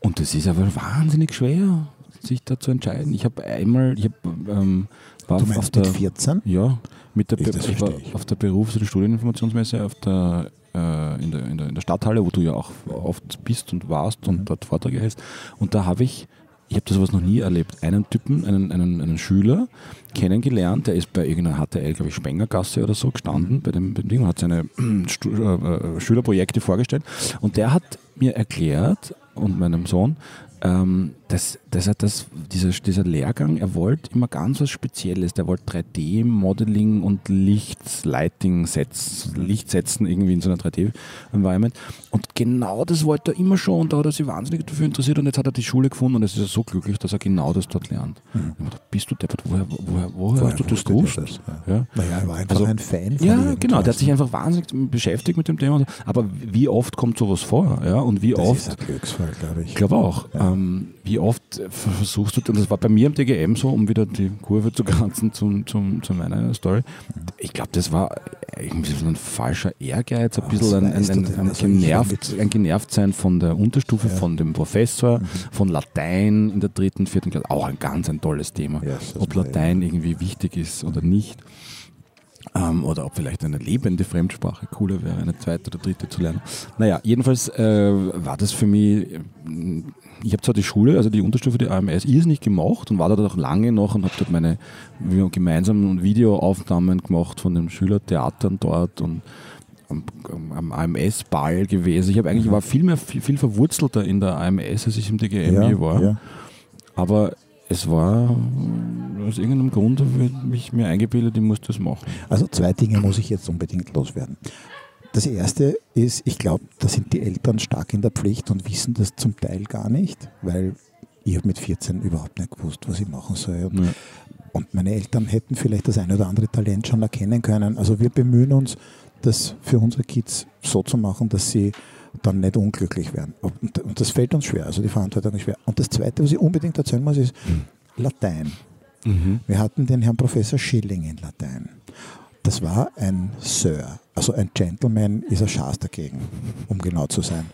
Und das ist aber wahnsinnig schwer, sich da zu entscheiden. Ich habe einmal, ich hab, ähm, war Du auf meinst der, mit 14? ja, mit der Ich- war auf der Berufs- oder Studieninformationsmesse auf der, äh, in, der, in, der, in der Stadthalle, wo du ja auch oft bist und warst und Mhm. dort Vorträge hältst. Und da habe ich, ich habe das sowas noch nie erlebt, einen Typen, einen, einen, einen Schüler kennengelernt, der ist bei irgendeiner HTL, glaube ich, Spengergasse oder so Mhm. gestanden, bei dem, bei dem Ding, und hat seine [CLEARS THROAT] äh, äh, Schülerprojekte vorgestellt. Und der hat mir erklärt, und meinem Sohn, ähm, dass, dass er das, dieser, dieser Lehrgang, er wollte immer ganz was Spezielles. Der wollte 3D-Modeling und Licht, Lighting Sets, Licht setzen irgendwie in so einer 3D-Environment. Und genau das wollte er immer schon und da hat er sich wahnsinnig dafür interessiert und jetzt hat er die Schule gefunden und jetzt ist er so glücklich, dass er genau das dort lernt. Mir gedacht, bist du deppert? Woher, woher, woher, hast du das gewusst? das? Ja. Ja. Naja, er war einfach Also- ein Fan von Ja, genau. Der hat sich einfach wahnsinnig beschäftigt mit dem Thema. Aber wie oft kommt sowas vor? Ja, und wie das oft ist ein Glücksfall, glaube ich. ich glaube auch. Ähm, wie oft versuchst du, und das war bei mir im DGM so, um wieder die Kurve zu kranzen zum, zum, zu meiner Story. Ich glaube, das war irgendwie so ein falscher Ehrgeiz, ein bisschen ein, ein, ein, ein, genervt, ein Genervtsein von der Unterstufe, von dem Professor, von Latein in der dritten, vierten Klasse. Auch ein ganz ein tolles Thema. Ob Latein irgendwie wichtig ist oder nicht. Ähm, oder ob vielleicht eine lebende Fremdsprache cooler wäre, eine zweite oder dritte zu lernen. Naja, jedenfalls äh, war das für mich, ich habe zwar die Schule, also die Unterstufe der AMS, irrsinnig gemacht und war dort auch lange noch und habe dort meine wir haben gemeinsam Videoaufnahmen gemacht von den Schülertheatern dort und am, am AMS-Ball gewesen. Ich habe eigentlich war viel mehr viel, viel verwurzelter in der AMS, als ich im DGM je war. ja. Aber es war aus irgendeinem Grund habe ich mich mir eingebildet, ich muss das machen. Also zwei Dinge muss ich jetzt unbedingt loswerden. Das erste ist, ich glaube, da sind die Eltern stark in der Pflicht und wissen das zum Teil gar nicht, weil ich habe mit 14 überhaupt nicht gewusst, was ich machen soll. Und, Ja. und meine Eltern hätten vielleicht das eine oder andere Talent schon erkennen können. Also wir bemühen uns, das für unsere Kids so zu machen, dass sie dann nicht unglücklich werden. Und, und das fällt uns schwer, also die Verantwortung ist schwer. Und das Zweite, was ich unbedingt erzählen muss, ist Latein. Mhm. Wir hatten den Herrn Professor Schilling in Latein. Das war ein Sir, also ein Gentleman ist ein Schaß dagegen, um genau zu sein.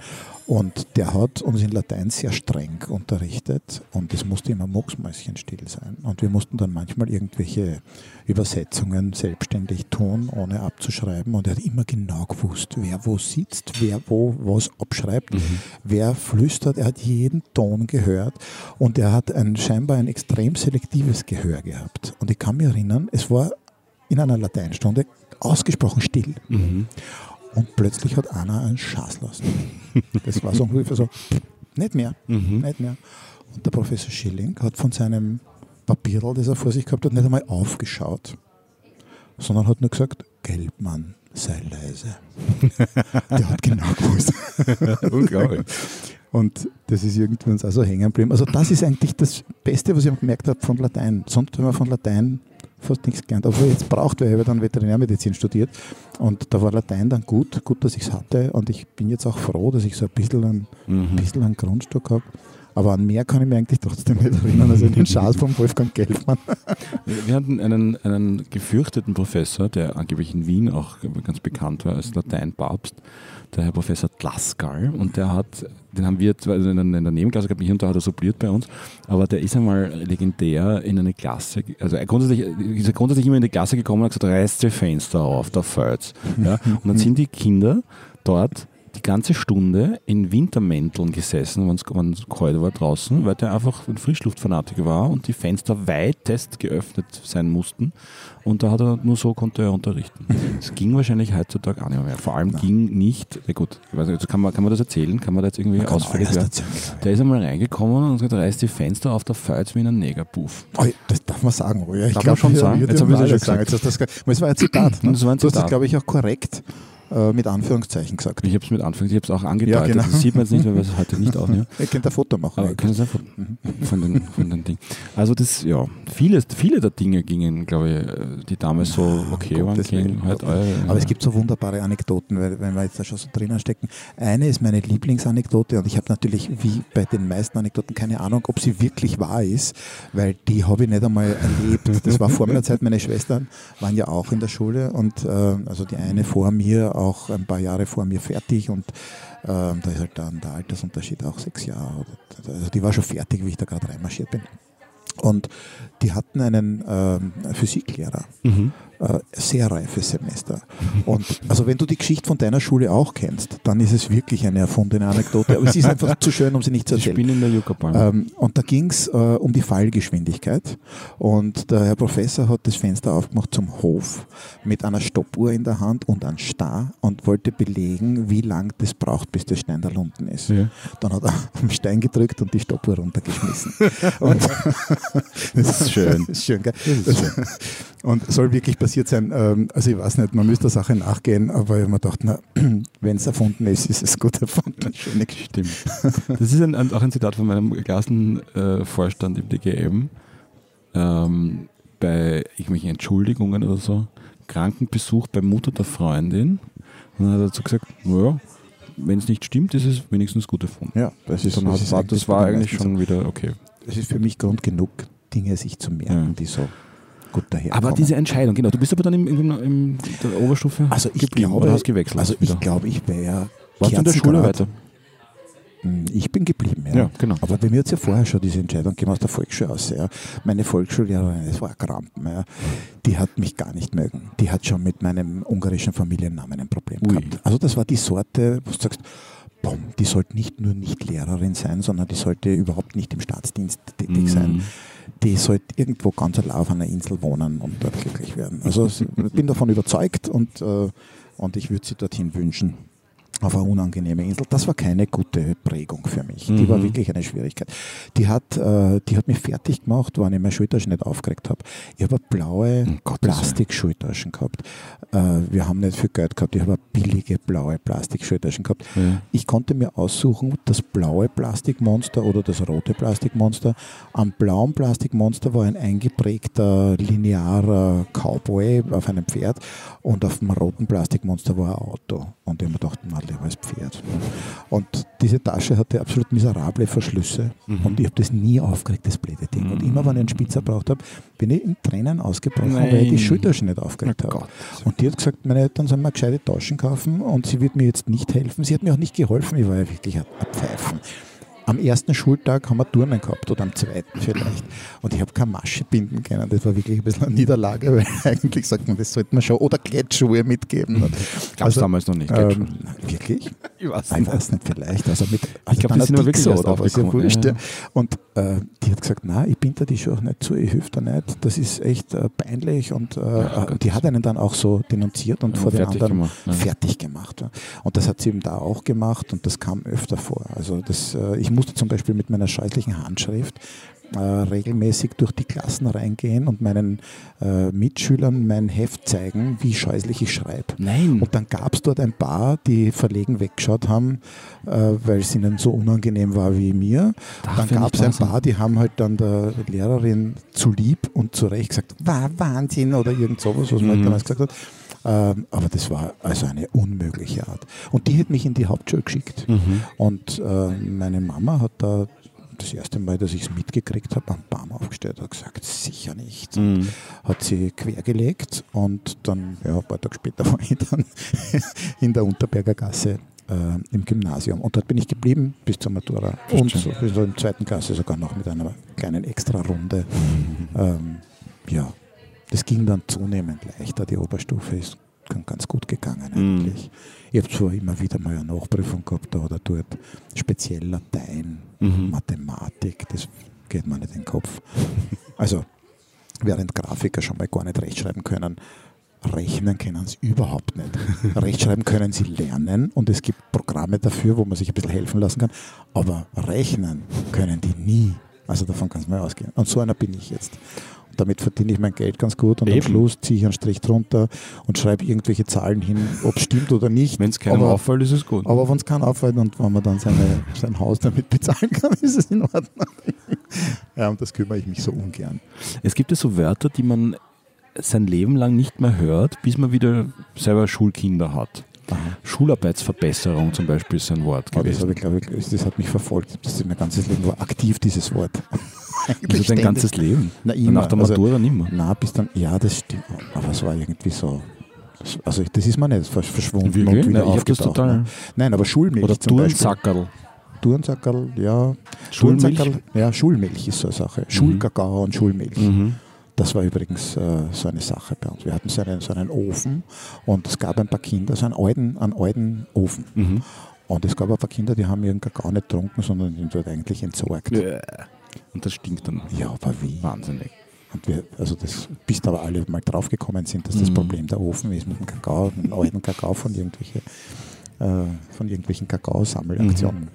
Und der hat uns in Latein sehr streng unterrichtet und es musste immer mucksmäuschenstill sein. Und wir mussten dann manchmal irgendwelche Übersetzungen selbstständig tun, ohne abzuschreiben. Und er hat immer genau gewusst, wer wo sitzt, wer wo was abschreibt, wer flüstert. Er hat jeden Ton gehört und er hat ein, scheinbar ein extrem selektives Gehör gehabt. Und ich kann mich erinnern, es war in einer Lateinstunde ausgesprochen still. Mhm. Und plötzlich hat einer einen Schaß lassen. Das war so ungefähr so, nicht mehr, Mhm. nicht mehr. Und der Professor Schilling hat von seinem Papierl, das er vor sich gehabt hat, nicht einmal aufgeschaut, sondern hat nur gesagt, Gelbmann, sei leise. [LAUGHS] Der hat genau gewusst. [LAUGHS] Unglaublich. Und das ist irgendwie uns also hängen geblieben. Also das ist eigentlich das Beste, was ich gemerkt habe von Latein. Sonst haben wir von Latein fast nichts gelernt. Obwohl ich jetzt braucht, weil ich habe dann Veterinärmedizin studiert. Und da war Latein dann gut, gut, dass ich es hatte. Und ich bin jetzt auch froh, dass ich so ein bisschen einen, Mhm. bisschen einen Grundstock habe. Aber an mehr kann ich mir eigentlich trotzdem nicht erinnern, also den [LAUGHS] Schal von Wolfgang Gelfmann. Wir hatten einen, einen gefürchteten Professor, der angeblich in Wien auch ganz bekannt war als Lateinpapst, der Herr Professor Tlaskal. Und der hat, den haben wir zwar in der Nebenklasse gehabt, hier und da hat er suppliert bei uns, aber der ist einmal legendär in eine Klasse, also er grundsätzlich, ist er grundsätzlich immer in die Klasse gekommen und hat gesagt, reißt die Fenster auf, da fällt's. Ja? Und dann sind die Kinder dort die ganze Stunde in Wintermänteln gesessen, wenn es kalt war draußen, weil der einfach ein Frischluftfanatiker war und die Fenster weitest geöffnet sein mussten. Und da hat er nur so konnte er unterrichten. Das ging wahrscheinlich heutzutage auch nicht mehr. Vor allem ja. ging nicht, na gut, ich weiß nicht, also kann, man, kann man das erzählen? Kann man da jetzt irgendwie ausführlich? Der ist einmal reingekommen und hat gesagt, reißt die Fenster auf, der Feuer wie ein Negerpuff. Oh, das darf man sagen, ja. Ich darf glaub, man schon sagen? Jetzt habe ich es schon gesagt. Das, das, das war ein Zitat. [CLEARS THROAT] Ne? Das war ein Zitat. Du hast das, glaube ich, auch korrekt äh, mit Anführungszeichen gesagt. Ich habe es mit Anführungszeichen, ich habe es auch angedeutet. Ja, genau. Das sieht man jetzt nicht, weil wir es heute nicht aufnehmen. [LAUGHS] Ihr könnt ein Foto machen. Aber können Sie ein Foto [LAUGHS] von den, von den Dingen. Also das, ja, viele, viele der Dinge gingen, glaube ich, äh, die damals so okay waren, gingen halt Aber ja. es gibt so wunderbare Anekdoten, weil, wenn wir jetzt da schon so drinnen stecken. Eine ist meine Lieblingsanekdote und ich habe natürlich, wie bei den meisten Anekdoten, keine Ahnung, ob sie wirklich wahr ist, weil die habe ich nicht einmal erlebt. Das war vor meiner Zeit, meine Schwestern waren ja auch in der Schule und äh, also die eine vor mir auch ein paar Jahre vor mir fertig und ähm, da ist halt dann der Altersunterschied auch sechs Jahre. Also die war schon fertig, wie ich da gerade reinmarschiert bin. Und die hatten einen ähm, Physiklehrer. Mhm sehr reifes Semester. Und also wenn du die Geschichte von deiner Schule auch kennst, dann ist es wirklich eine erfundene Anekdote. Aber es ist einfach zu schön, um sie nicht zu erzählen. Ich bin in der Yucatan. Ähm, und da ging es äh, um die Fallgeschwindigkeit. Und der Herr Professor hat das Fenster aufgemacht zum Hof mit einer Stoppuhr in der Hand und einem Star und wollte belegen, wie lang das braucht, bis der Stein da unten ist. Ja. Dann hat er [LAUGHS] auf den Stein gedrückt und die Stoppuhr runtergeschmissen. und [LAUGHS] das ist schön. [LAUGHS] Das ist schön, gell? Das ist schön. Und soll wirklich passiert sein. Ähm, also ich weiß nicht, man müsste der Sache nachgehen, aber ich habe mir gedacht, [CLEARS THROAT] wenn es erfunden ist, ist es gut erfunden. Schöne Geschichte. [LAUGHS] Das ist ein, auch ein Zitat von meinem Klassenvorstand im DGM. Ähm, bei irgendwelchen Entschuldigungen oder so. Krankenbesuch bei Mutter der Freundin. Und dann hat er dazu gesagt, naja, wenn es nicht stimmt, ist es wenigstens gut erfunden. Ja, das ist, dann das, ist, war, das war eigentlich schon wieder okay. Das ist für mich Grund genug, Dinge sich zu merken, ja. die so gut daherkommen. Aber diese Entscheidung, genau. Du bist aber dann in, in, in der Oberstufe also ich geblieben glaube, oder hast gewechselt? Also ich glaube, ich wäre Warst du in der Schule weiter? Hm, ich bin geblieben, ja. ja genau. Aber bei mir hat es ja vorher schon diese Entscheidung gegeben aus der Volksschule aus. Ja. Meine Volksschullehrerin, das war ein Krampen, ja. die hat mich gar nicht mögen. Die hat schon mit meinem ungarischen Familiennamen ein Problem Ui. gehabt. Also das war die Sorte, wo du sagst, boom, die sollte nicht nur nicht Lehrerin sein, sondern die sollte überhaupt nicht im Staatsdienst tätig mhm. sein die sollte irgendwo ganz allein auf einer Insel wohnen und dort glücklich werden. Also ich bin davon überzeugt und, äh, und ich würde sie dorthin wünschen auf eine unangenehme Insel. Das war keine gute Prägung für mich. Die war mhm. wirklich eine Schwierigkeit. Die hat, äh, die hat mich fertig gemacht, weil ich meine Schultaschen nicht aufgeregt habe. Ich habe blaue oh Plastik-Schultaschen gehabt. Äh, wir haben nicht viel Geld gehabt. Ich habe billige blaue Plastik-Schultaschen gehabt. Ja. Ich konnte mir aussuchen, das blaue Plastikmonster oder das rote Plastikmonster. Am blauen Plastikmonster war ein eingeprägter linearer Cowboy auf einem Pferd und auf dem roten Plastikmonster war ein Auto. Und ich habe mir gedacht, lieber als Pferd. Und diese Tasche hatte absolut miserable Verschlüsse mhm. und ich habe das nie aufgeregt, das blöde Ding. Mhm. Und immer, wenn ich einen Spitzer braucht habe, bin ich in Tränen ausgebrochen, Nein. weil ich die Schultasche nicht aufgeregt oh habe. Und die hat gesagt, meine Eltern sollen mir gescheite Taschen kaufen und sie wird mir jetzt nicht helfen. Sie hat mir auch nicht geholfen, ich war ja wirklich ein Pfeifen. Am ersten Schultag haben wir Turnen gehabt oder am zweiten vielleicht. Und ich habe keine Masche binden können. Das war wirklich ein bisschen eine Niederlage, weil eigentlich sagt man, das sollte man schon. Oder Glättschuhe mitgeben. Gab es also, damals noch nicht. Ähm, wirklich? Ich weiß nicht. Ich weiß nicht, vielleicht. Also mit, also ich glaube, das sind wir wirklich oder was ja wurscht. Ja. Und äh, die hat gesagt, nein, ich binde die Schuhe auch nicht zu, ich hilf da nicht. Das ist echt äh, peinlich. Und äh, ja, äh, die hat einen dann auch so denunziert und vor den anderen gemacht, fertig gemacht. Und das hat sie eben da auch gemacht und das kam öfter vor. Also das, äh, ich musste zum Beispiel mit meiner scheußlichen Handschrift äh, regelmäßig durch die Klassen reingehen und meinen äh, Mitschülern mein Heft zeigen, wie scheußlich ich schreibe. Nein. Und dann gab es dort ein paar, die verlegen weggeschaut haben, äh, weil es ihnen so unangenehm war wie mir. Darf dann gab es ein paar, die haben halt dann der Lehrerin zu lieb und zu Recht gesagt, war Wahnsinn oder irgend sowas, was man halt mhm. damals gesagt hat. Ähm, aber das war also eine unmögliche Art. Und die hat mich in die Hauptschule geschickt. Mhm. Und äh, meine Mama hat da das erste Mal, dass ich es mitgekriegt habe, am Baum aufgestellt, hat gesagt, sicher nicht. Mhm. Hat sie quergelegt und dann, ja, ein paar Tage später [LAUGHS] war ich dann in der Unterberger Gasse äh, im Gymnasium. Und dort bin ich geblieben bis zur Matura. Und so, bis zur zweiten Klasse sogar noch mit einer kleinen Extra-Runde. Ähm, ja, das ging dann zunehmend leichter. Die Oberstufe ist ganz- gut gegangen eigentlich. Ich habe zwar immer wieder mal eine Nachprüfung gehabt da oder dort, speziell Latein, Mhm. Mathematik, das geht mir nicht in den Kopf. Also, während Grafiker schon mal gar nicht rechtschreiben können, rechnen können sie überhaupt nicht. [LAUGHS] Rechtschreiben können sie lernen und es gibt Programme dafür, wo man sich ein bisschen helfen lassen kann, aber rechnen können die nie. Also davon kann es mal ausgehen. Und so einer bin ich jetzt. Damit verdiene ich mein Geld ganz gut und Eben. am Schluss ziehe ich einen Strich drunter und schreibe irgendwelche Zahlen hin, ob es stimmt oder nicht. Wenn es keinem Aber- auffällt, ist es gut. aber wenn es keinen auffällt und wenn man dann seine, sein Haus damit bezahlen kann, [LAUGHS] ist es in Ordnung. ja, und das kümmere ich mich so ungern. Es gibt ja so Wörter, die man sein Leben lang nicht mehr hört, bis man wieder selber Schulkinder hat. Schularbeitsverbesserung zum Beispiel ist ein Wort das, gewesen. habe ich, glaube ich, das hat mich verfolgt. Das ist mein ganzes Leben war aktiv, dieses Wort. [LAUGHS] Also dein ganzes Leben. Na. Nach der Also- Matura nimmer. Na, bis dann, ja, das stimmt. Aber es war irgendwie so. Also, das ist mir nicht versch- verschwunden Wirklich? und wieder Nein, das aufgetaucht, total- ne? Nein, aber Schulmilch Oder zum Beispiel. Turnsackerl. Turnsackerl, ja. Schulmilch? Turnsackerl, ja, Schulmilch ist so eine Sache. Schulkakao und Schulmilch. Mhm. Das war übrigens äh, so eine Sache bei uns. Wir hatten so einen, so einen Ofen und es gab ein paar Kinder, so einen alten, einen alten Ofen. Mhm. Und es gab ein paar Kinder, die haben ihren Kakao nicht getrunken, sondern ihn dort eigentlich entsorgt. Und das stinkt dann Ja, aber wie? wahnsinnig. Und wir, also das, bis da alle mal draufgekommen sind, dass das Mhm. Problem der Ofen ist mit dem Kakao, dem alten Kakao von, irgendwelche, äh, von irgendwelchen Kakaosammelaktionen. Mhm.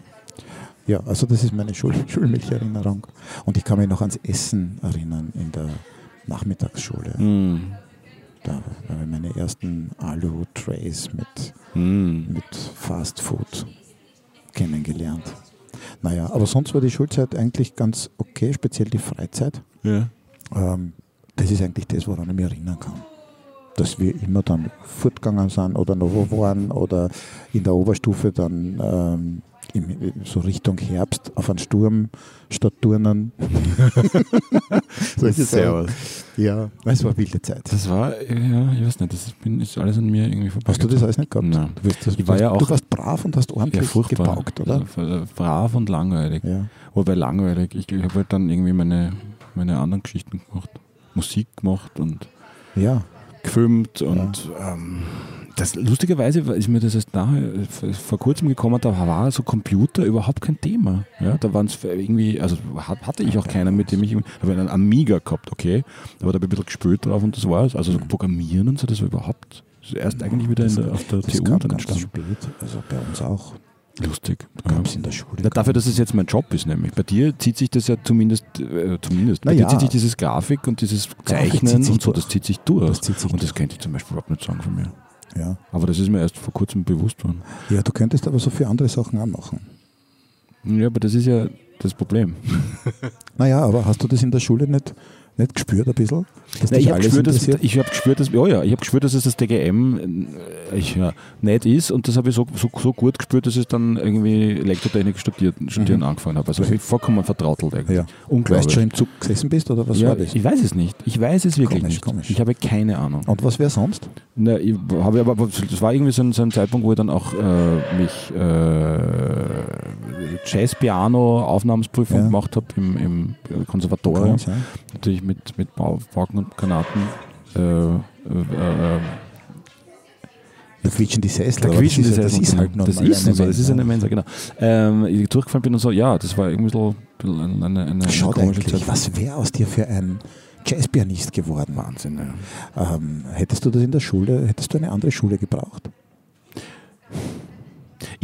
Ja, also das ist meine Schul Schulmilcherinnerung. Und ich kann mich noch ans Essen erinnern in der Nachmittagsschule. Mhm. Da habe ich meine ersten Alu-Trays mit, Mhm. mit Fast Food kennengelernt. Naja, aber sonst war die Schulzeit eigentlich ganz okay, speziell die Freizeit. Ja. Ähm, das ist eigentlich das, woran ich mich erinnern kann. Dass wir immer dann fortgegangen sind oder noch wo waren oder in der Oberstufe dann ähm, im, so Richtung Herbst auf einen Sturm statt Turnen. Solche Sachen. Servus. Ja, es war wilde Zeit. Das war, ja, ich weiß nicht, das ist, ist alles an mir irgendwie vorbei. Hast du das alles nicht gehabt? Nein. Du, das, Ich war ja du auch- warst brav und hast Ja, ordentlich furchtbar. gebaukt, oder? Also, brav und langweilig. Ja. Wobei langweilig. Ich, ich habe halt dann irgendwie meine, meine anderen Geschichten gemacht. Musik gemacht und ja. gefilmt und ähm, das lustigerweise ist mir das erst nachher äh, vor kurzem gekommen, da war so Computer überhaupt kein Thema. Ja, da waren es irgendwie, also hat- hatte ich auch keinen, mit dem ich, ich habe einen Amiga gehabt, okay, aber da habe ich ein bisschen gespielt drauf und das war's. Also so Programmieren und so, das war überhaupt das erst eigentlich wieder in der, auf der Das TU kam dann entstanden. spät, also bei uns auch. Lustig. Ja. Gab es in der Schule. Na, dafür, dass es jetzt mein Job ist, nämlich. Bei dir zieht sich das ja zumindest, äh, zumindest. Bei Na dir ja. zieht sich dieses Grafik und dieses Zeichnen und so, das zieht sich durch. Das zieht sich und das könnte ich zum Beispiel überhaupt nicht sagen von mir. Ja. Aber das ist mir erst vor kurzem bewusst worden. ja, du könntest aber so viele andere Sachen auch machen. Ja, aber das ist ja das Problem. [LAUGHS] Naja, aber hast du das in der Schule nicht, nicht gespürt ein bisschen? Na, ich habe gespürt, dass, ich hab gespürt, dass, ja, ja, ich hab gespürt, dass es das DGM äh, ich, ja, nicht ist und das habe ich so, so, so gut gespürt, dass ich dann irgendwie Elektrotechnik studiert, studieren angefangen habe. Also ich bin vollkommen vertrautelt eigentlich. Mhm. Ja. Unglaublich. Weißt du schon im Zug gesessen bist oder was ja, war das? ich weiß es nicht. Ich weiß es wirklich Komisch, nicht. komisch. Ich habe keine Ahnung. Und was wäre sonst? Na, ich habe aber, das war irgendwie so ein, so ein Zeitpunkt, wo ich dann auch äh, mich äh, Jazz-Piano-Aufnahmsprüfung Ja. gemacht habe im, im Konservatorium. Natürlich mit, mit Bau- Pauken und Granaten. Äh, äh, äh, Da quietschen die Sessel. da quietschen die das ist, ja- Sessel, Das ist halt normal Das ist eine so, das ist eine Mensa. Genau. Ähm, ich durchgefallen bin und so, ja, das war irgendwie so eine, eine, eine Schaut komische Zeit. was wäre aus dir für ein Jazzpianist geworden? Wahnsinn, ja. Ähm, hättest du das in der Schule, hättest du eine andere Schule gebraucht?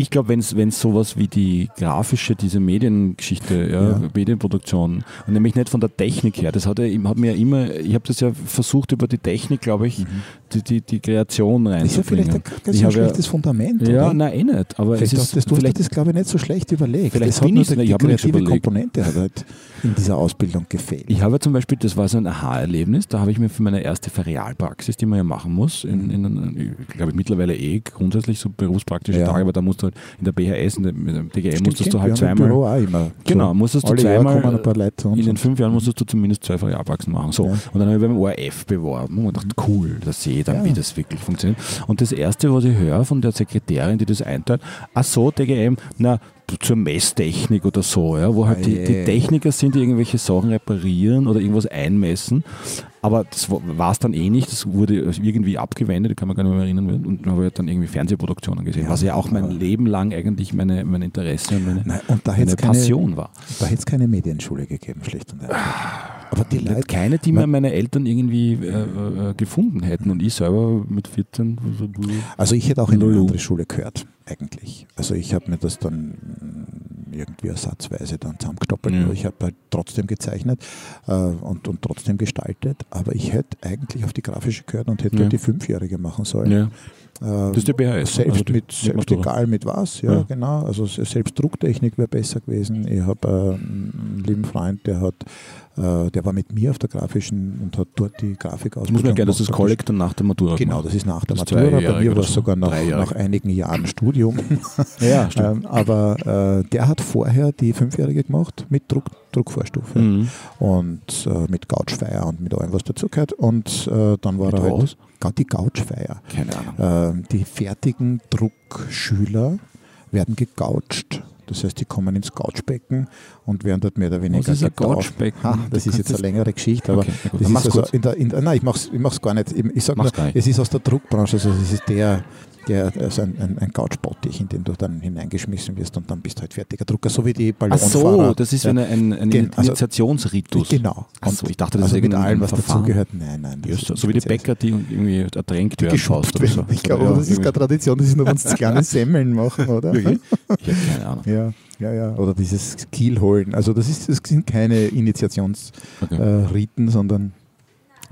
Ich glaube, wenn es sowas wie die grafische, diese Mediengeschichte, ja, Ja. Medienproduktion, und nämlich nicht von der Technik her, das hat, ja, hat mir ja immer, ich habe das ja versucht über die Technik, glaube ich, die, die, die Kreation Das ist ja vielleicht ein ganz Ich ein ja- schlechtes Fundament, Ja, oder? nein, eh nicht. Aber Vielleicht es ist das, vielleicht, das, glaube ich, nicht so schlecht überlegt. Vielleicht das hat nur die, ich die kreative. Komponente hat halt in dieser Ausbildung gefehlt. ich habe zum Beispiel, das war so ein Aha-Erlebnis, da habe ich mir für meine erste Ferialpraxis, die man ja machen muss, in, in, ich glaube mittlerweile eh grundsätzlich so berufspraktische Ja. Tage, aber da musst du halt in der BHS, in der, DGM Stimmt, musstest du halt zweimal. Büro auch immer. Genau, So, musstest du alle zweimal, in den fünf Jahren musstest du zumindest zweifache Abwachsen machen. So. Ja. Und dann habe ich beim ORF beworben und dachte, cool, da sehe ich dann, Ja. wie das wirklich funktioniert. Und das Erste, was ich höre von der Sekretärin, die das einteilt, ach so, DGM, na, zur Messtechnik oder so, ja, wo halt die, die. Techniker sind, die irgendwelche Sachen reparieren oder irgendwas einmessen. Aber das war es dann eh nicht, das wurde irgendwie abgewendet, kann man gar nicht mehr erinnern. Und habe ich dann irgendwie Fernsehproduktionen gesehen, was ja auch mein Leben lang eigentlich meine, mein Interesse und meine, Nein, und meine keine, Passion war. da hätte es keine Medienschule gegeben, schlicht und einfach. Aber die Leute, Keine, die mir meine Eltern irgendwie äh, äh, gefunden hätten und ich selber mit 14. so, Also ich hätte auch in eine andere Schule gehört, eigentlich. Also ich habe mir das dann mm, irgendwie ersatzweise dann zusammengestoppelt. Ja. Ich habe halt trotzdem gezeichnet äh, und, und trotzdem gestaltet, aber ich hätte eigentlich auf die grafische gehört und hätte Ja. die Fünfjährige machen sollen. Ja, das ist die BHS. Selbst, also die- mit, selbst egal mit was, ja, Ja. genau. Also se- selbst Drucktechnik wäre besser gewesen. Ich habe äh, einen lieben Freund, der hat, der war mit mir auf der grafischen und hat dort die Grafik Das muss man gerne, dass das gemacht. Collect dann nach der Matura Genau, das ist nach der ist Matura. Bei mir war es so. sogar nach, nach einigen Jahren Studium. [LAUGHS] Ja, stimmt. ähm, aber äh, der hat vorher die Fünfjährige gemacht mit Druck, Druckvorstufe Mhm. und äh, mit Couchfeier und mit allem, was dazugehört. Und äh, dann war Mit er halt was? Die Couchfeier. Keine Ahnung. Ähm, die fertigen Druckschüler werden gegoucht. Das heißt, die kommen ins Couchbecken und werden dort mehr oder weniger Was ist ein getaucht. Couchbecken? Ha, das ist jetzt eine längere Geschichte, aber Okay, das ist also in der, in der, nein, ich mach's, ich mach's gar nicht. Ich, sag nur, Mach's nicht. es ist aus der Druckbranche, also es ist der, der also ein, ein, ein Couchbottich, in den du dann hineingeschmissen wirst und dann bist du halt fertiger Drucker, so wie die Ach Ballonfahrer. so, das ist ja. eine, ein, ein Gen- also- Initiationsritus. Genau. Ach so, ich dachte, das also ist mit allem, was dazugehört. Nein, nein. Ja, so, ein so wie die Bäcker, die irgendwie ertränkt werden geschubst fast oder so. werden. Ich glaube, Ja, das ist keine Tradition, das ist nur, wenn sie kleine Semmeln machen, oder? Wirklich? Ich habe keine Ahnung. Ja, ja, ja. Oder dieses Kiel holen. Also das, ist, das sind keine Initiationsriten, Okay. äh, sondern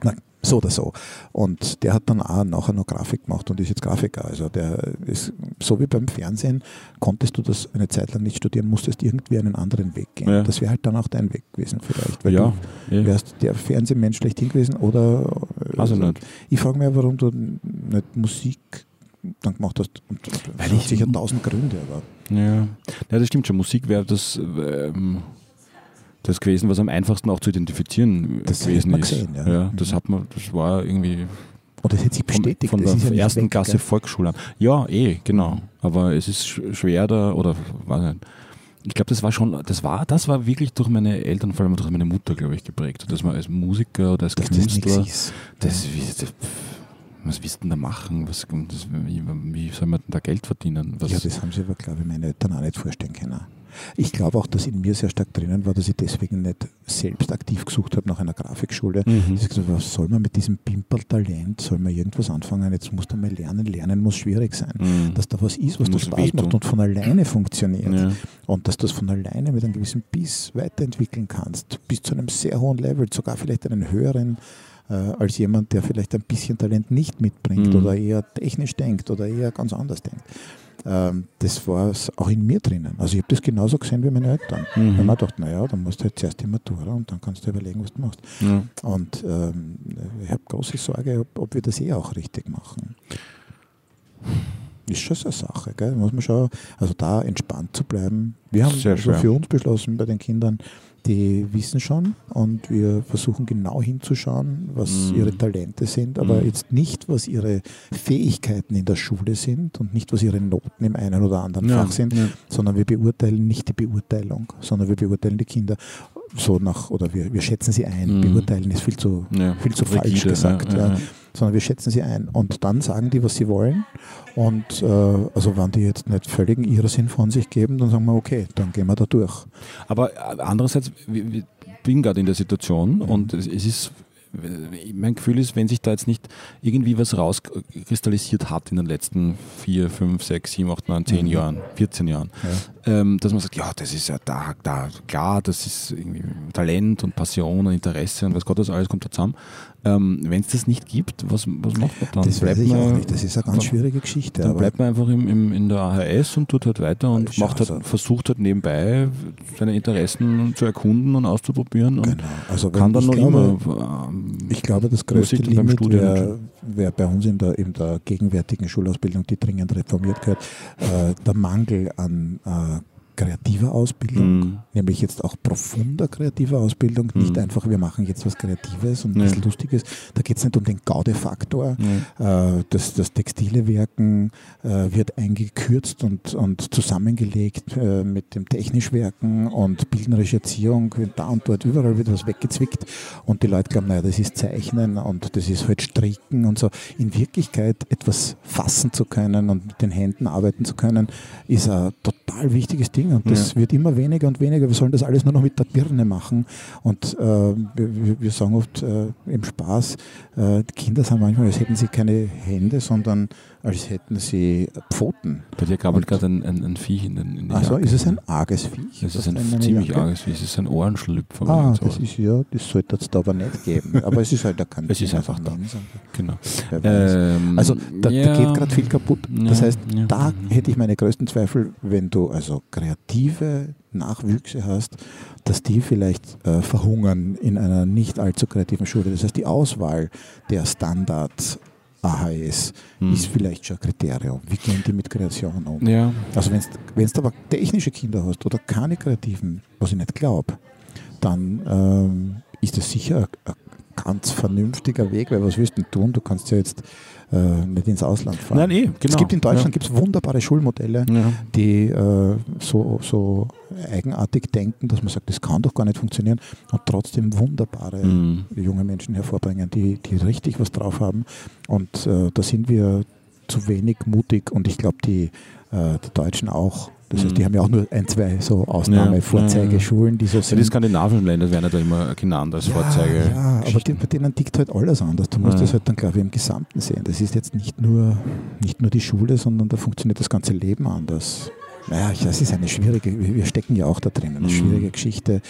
na, so oder so. Und der hat dann auch nachher noch Grafik gemacht und ist jetzt Grafiker. Also der ist so wie beim Fernsehen, konntest du das eine Zeit lang nicht studieren, musstest irgendwie einen anderen Weg gehen. Ja. Das wäre halt dann auch dein Weg gewesen vielleicht. Weil Ja, du wärst der Fernsehmensch schlechthin gewesen oder ich nicht. ich frage mich, warum du nicht Musik dann gemacht hast. Und, Weil weil ich- ich sicher tausend Gründe, aber Ja. ja, das stimmt schon. Musik wäre das, ähm, das gewesen, was am einfachsten auch zu identifizieren Das gewesen ist. gesehen, ja. das hat man, das war irgendwie Und das hätte sich von, bestätigt. von das der ja ersten weg, Klasse gell? Volksschule an. Ja, eh, genau. Aber es ist sch- schwer da, oder weiß nicht. Ich glaube, das war schon, das war, das war wirklich durch meine Eltern, vor allem durch meine Mutter, glaube ich, geprägt. Dass man als Musiker oder als Dass das Künstler, das, wie, das, was willst du denn da machen? Was, das, wie, wie soll man denn da Geld verdienen? Was, Ja, das haben sich aber, glaube ich, meine Eltern auch nicht vorstellen können. Ich glaube auch, dass in mir sehr stark drinnen war, dass ich deswegen nicht selbst aktiv gesucht habe nach einer Grafikschule. Mhm. Ich habe gesagt, was soll man mit diesem Pimperl-Talent, soll man irgendwas anfangen, jetzt musst du mal lernen, lernen muss schwierig sein. Mhm. Dass da was ist, was Muss Spaß wehtun. macht und von alleine funktioniert. ja. Und dass du es von alleine mit einem gewissen Biss weiterentwickeln kannst, bis zu einem sehr hohen Level, sogar vielleicht einen höheren, äh, als jemand, der vielleicht ein bisschen Talent nicht mitbringt Mhm. oder eher technisch denkt oder eher ganz anders denkt. Ähm, das war auch in mir drinnen. Also ich habe das genauso gesehen wie meine Eltern. Mhm. Wenn man dachte, naja, dann musst du halt zuerst die Matura und dann kannst du überlegen, was du machst. Ja. Und ähm, ich habe große Sorge, ob, ob wir das eh auch richtig machen. Ist schon so eine Sache, gell? muss man schon, also da entspannt zu bleiben. Wir haben Sehr also für uns beschlossen bei den Kindern, die wissen schon und wir versuchen genau hinzuschauen, was Mhm. ihre Talente sind, aber Mhm. jetzt nicht, was ihre Fähigkeiten in der Schule sind und nicht, was ihre Noten im einen oder anderen Ja, Fach sind, ja. sondern wir beurteilen nicht die Beurteilung, sondern wir beurteilen die Kinder so nach, oder wir, wir schätzen sie ein. Mhm. Beurteilen ist viel zu, Ja. viel zu falsch Rigide, gesagt, ja, ja, sondern wir schätzen sie ein. Und dann sagen die, was sie wollen. Und äh, also wenn die jetzt nicht völligen Irrsinn von sich geben, dann sagen wir, okay, dann gehen wir da durch. Aber äh, andererseits, ich bin gerade in der Situation und es es ist, mein Gefühl ist, wenn sich da jetzt nicht irgendwie was rauskristallisiert hat in den letzten vier, fünf, sechs, sieben, acht, neun, zehn Mhm. Jahren, 14 Jahren, Ja. Ähm, dass man sagt, ja, das ist ja da, da, klar, das ist irgendwie Talent und Passion und Interesse und was Gott, das alles kommt da zusammen. Ähm, wenn es das nicht gibt, was, was macht man dann? Das weiß Bleibt ich auch man- nicht. Das ist eine ganz schwierige Geschichte. Dann bleibt man einfach im, im, in der AHS und tut halt weiter und macht halt, also- versucht halt nebenbei seine Interessen zu erkunden und auszuprobieren und genau. also kann dann ich noch glaube, immer. ähm, Ich glaube, das größte Musik beim Limit Studium wäre wäre bei uns in der, in der gegenwärtigen Schulausbildung, die dringend reformiert gehört, äh, der Mangel an äh, kreativer Ausbildung, Mhm. nämlich jetzt auch profunder kreativer Ausbildung, nicht Mhm. einfach, wir machen jetzt was Kreatives und Ja. was Lustiges. Da geht es nicht um den Gaudefaktor. Äh, das, das textile Werken äh, wird eingekürzt und, und zusammengelegt äh, mit dem technisch Werken und bildnerische Erziehung. Da und dort überall wird was weggezwickt und die Leute glauben, naja, das ist Zeichnen und das ist halt Stricken und so. In Wirklichkeit etwas fassen zu können und mit den Händen arbeiten zu können, ist ein total wichtiges Ding und das Ja. wird immer weniger und weniger. Wir sollen das alles nur noch mit der Birne machen und äh, wir, wir- sagen oft äh, im Spaß, äh, die Kinder sind manchmal, als hätten sie keine Hände, sondern als hätten sie Pfoten. Bei dir krabbelt Und- gerade ein, ein, ein Viech in den in die Also Jacke. ist es ein arges Viech? Es ist ein ziemlich Jacke- arges Viech. Es ist ein Ohrenschlüpfer. Ah, das ist ja, das sollte es da aber nicht geben. Aber es ist halt, da kann Es ist einfach da. Genau. Ähm, Also da, ja, da geht gerade viel kaputt. Das heißt, ja. da hätte ich meine größten Zweifel, wenn du also kreative Nachwüchse hast, dass die vielleicht äh, verhungern in einer nicht allzu kreativen Schule. Das heißt, die Auswahl der Standard AHS Hm. ist vielleicht schon ein Kriterium. Wie gehen die mit Kreation um? Ja, Also wenn du aber technische Kinder hast oder keine kreativen, was ich nicht glaube, dann ähm, ist das sicher ein, ein ganz vernünftiger Weg, weil was willst du denn tun? Du kannst ja jetzt äh, nicht ins Ausland fahren. nein, eh, genau. Es gibt in Deutschland gibt's wunderbare Schulmodelle, Ja. Ja. die äh, so, so eigenartig denken, dass man sagt, das kann doch gar nicht funktionieren und trotzdem wunderbare Mhm. junge Menschen hervorbringen, die, die richtig was drauf haben. Und äh, da sind wir zu wenig mutig und ich glaube, die, äh, die Deutschen auch. Das heißt, Mhm. die haben ja auch nur ein, zwei so Ja, Ausnahme-Vorzeigeschulen, die so Ja, sind. die skandinavischen Länder werden ja da immer genannt als Vorzeige. Ja, aber die, bei denen tickt halt alles anders. Du musst Ja. das halt dann, glaube ich, im Gesamten sehen. Das ist jetzt nicht nur, nicht nur die Schule, sondern da funktioniert das ganze Leben anders. Naja, das ist eine schwierige, wir wir stecken ja auch da drin, eine Mhm. schwierige Geschichte.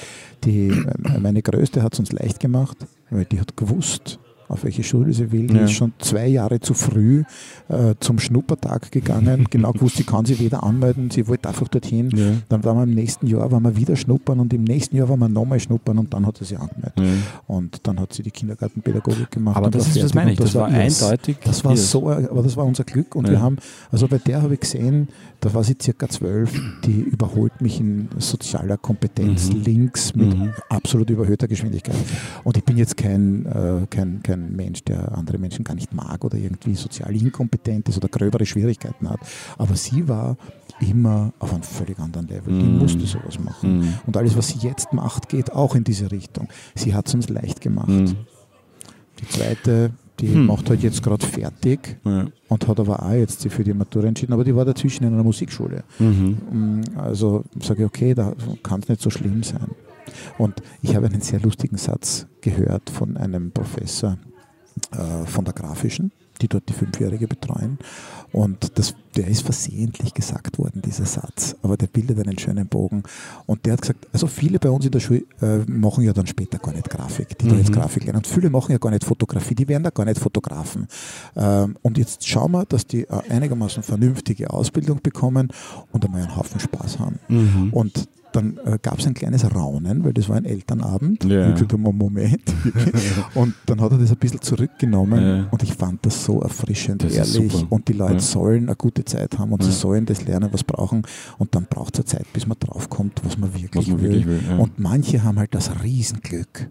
Die, äh, meine Größte hat es uns leicht gemacht, weil die hat gewusst, auf welche Schule sie will. Die Ja. ist schon zwei Jahre zu früh äh, zum Schnuppertag gegangen, [LAUGHS] genau gewusst, sie kann sich weder anmelden, sie wollte einfach dorthin. Ja. Dann waren wir im nächsten Jahr waren wir wieder schnuppern und im nächsten Jahr waren wir nochmal schnuppern und dann hat sie sich angemeldet. Ja. Und dann hat sie die Kindergartenpädagogik gemacht. Aber das war ist, das meine ich, das war ihrs. eindeutig. Das war so, aber das war unser Glück und wir haben, also bei der habe ich gesehen, da war sie circa zwölf, die überholt mich in sozialer Kompetenz Mhm. links mit Mhm. absolut überhöhter Geschwindigkeit. Und ich bin jetzt kein, äh, kein, kein Mensch, der andere Menschen gar nicht mag oder irgendwie sozial inkompetent ist oder gröbere Schwierigkeiten hat. Aber sie war immer auf einem völlig anderen Level. Die Mhm. musste sowas machen. Mhm. Und alles, was sie jetzt macht, geht auch in diese Richtung. Sie hat es uns leicht gemacht. Mhm. Die zweite, die Hm. macht halt jetzt gerade fertig Ja. und hat aber auch jetzt sich für die Matura entschieden, aber die war dazwischen in einer Musikschule. Mhm. Mm, Also sage ich, okay, da kann es nicht so schlimm sein. Und ich habe einen sehr lustigen Satz gehört von einem Professor äh, von der Grafischen, die dort die Fünfjährige betreuen. Und das, der ist versehentlich gesagt worden, dieser Satz, aber der bildet einen schönen Bogen. Und der hat gesagt, also viele bei uns in der Schule äh, machen ja dann später gar nicht Grafik, die da jetzt Mhm. Grafik lernen. Und viele machen ja gar nicht Fotografie, die werden da gar nicht Fotografen. Ähm, und jetzt schauen wir, dass die äh, einigermaßen vernünftige Ausbildung bekommen und einmal einen Haufen Spaß haben. Mhm. Und dann äh, gab es ein kleines Raunen, weil das war ein Elternabend. Ja. Und ich gesagt, Moment. [LAUGHS] und dann hat er das ein bisschen zurückgenommen Ja. und ich fand das so erfrischend, Das ehrlich. Und die Leute Ja. sollen eine gute Zeit haben und Ja. sie sollen das lernen, was brauchen. Und dann braucht es eine Zeit, bis man draufkommt, was man wirklich Was man will. wirklich will. Ja. Und manche haben halt das Riesenglück.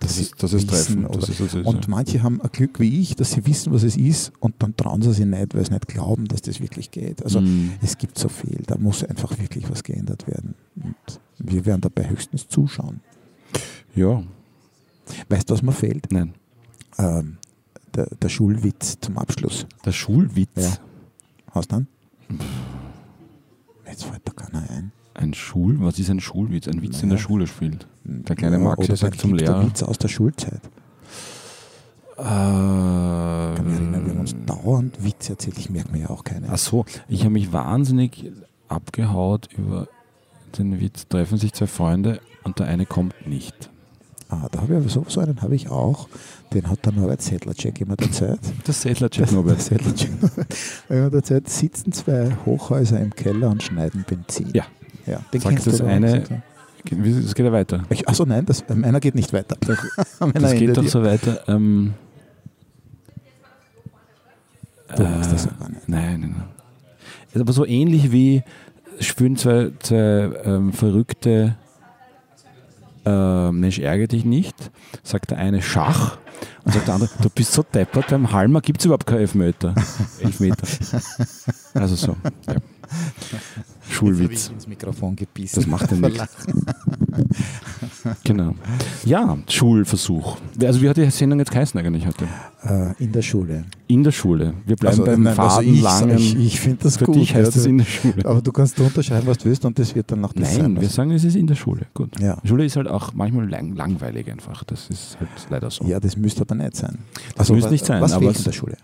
dass das sie ist, das ist wissen treffend. Das ist, das ist, und manche haben ein Glück wie ich, dass sie wissen, was es ist und dann trauen sie sich nicht, weil sie nicht glauben, dass das wirklich geht. Also Mhm. es gibt so viel, da muss einfach wirklich was geändert werden. Und wir werden dabei höchstens zuschauen. ja, Weißt du, was mir fehlt? nein. Ähm, der, der Schulwitz zum Abschluss. Der Schulwitz. Ja. Hast du einen? Jetzt fällt da keiner ein. Ein Schul, was ist ein Schulwitz? Ein Witz, den in der Naja. Schule spielt. Der kleine Max, der sagt zum Lehrer. Witz aus der Schulzeit. Äh, Ich kann mich erinnern, wir haben uns dauernd Witze erzählt. Ich merke mir ja auch keine. Ach so, ich habe mich wahnsinnig abgehaut über den Witz. Treffen sich zwei Freunde und der eine kommt nicht. Ah, da habe ich aber so, so einen habe ich auch. Den hat der Norbert Sedlacek immer. [LAUGHS] Das Settler-Check Der Norbert. Sedlacek [LAUGHS] immer erzählt, sitzen zwei Hochhäuser im Keller und schneiden Benzin. Ja. ja den Sagt kennst du das aber eine- Es geht ja weiter. Ich, achso, nein, das, meiner geht nicht weiter. [LAUGHS] Meiner Das geht doch so weiter. Ähm, Du magst das gar nicht. Nein, nein, aber so ähnlich wie spielen zwei, zwei ähm, verrückte äh, Mensch, ärgere dich nicht, sagt der eine Schach und sagt der andere, du bist so deppert, beim Halmer gibt es überhaupt keine Elfmeter. Elfmeter. Also so. Ja. [LAUGHS] Schulwitz. ins Mikrofon gebissen. Das macht er nicht. [LAUGHS] genau. Ja, Schulversuch. Also wie hat die Sendung jetzt geheißen eigentlich heute? Äh, in der Schule. In der Schule. Wir bleiben Also, beim nein, also Faden ich, langen. Ich, ich finde das Für gut. dich heißt ja, es in der Schule. aber du kannst unterschreiben, was du willst und das wird dann noch das Nein, sein. wir sagen, es ist in der Schule. Gut. Ja. Schule ist halt auch manchmal lang, langweilig einfach. Das ist halt leider so. Ja, das müsste aber nicht sein. Das müsste wa- nicht sein, Was aber fehlt in der Schule?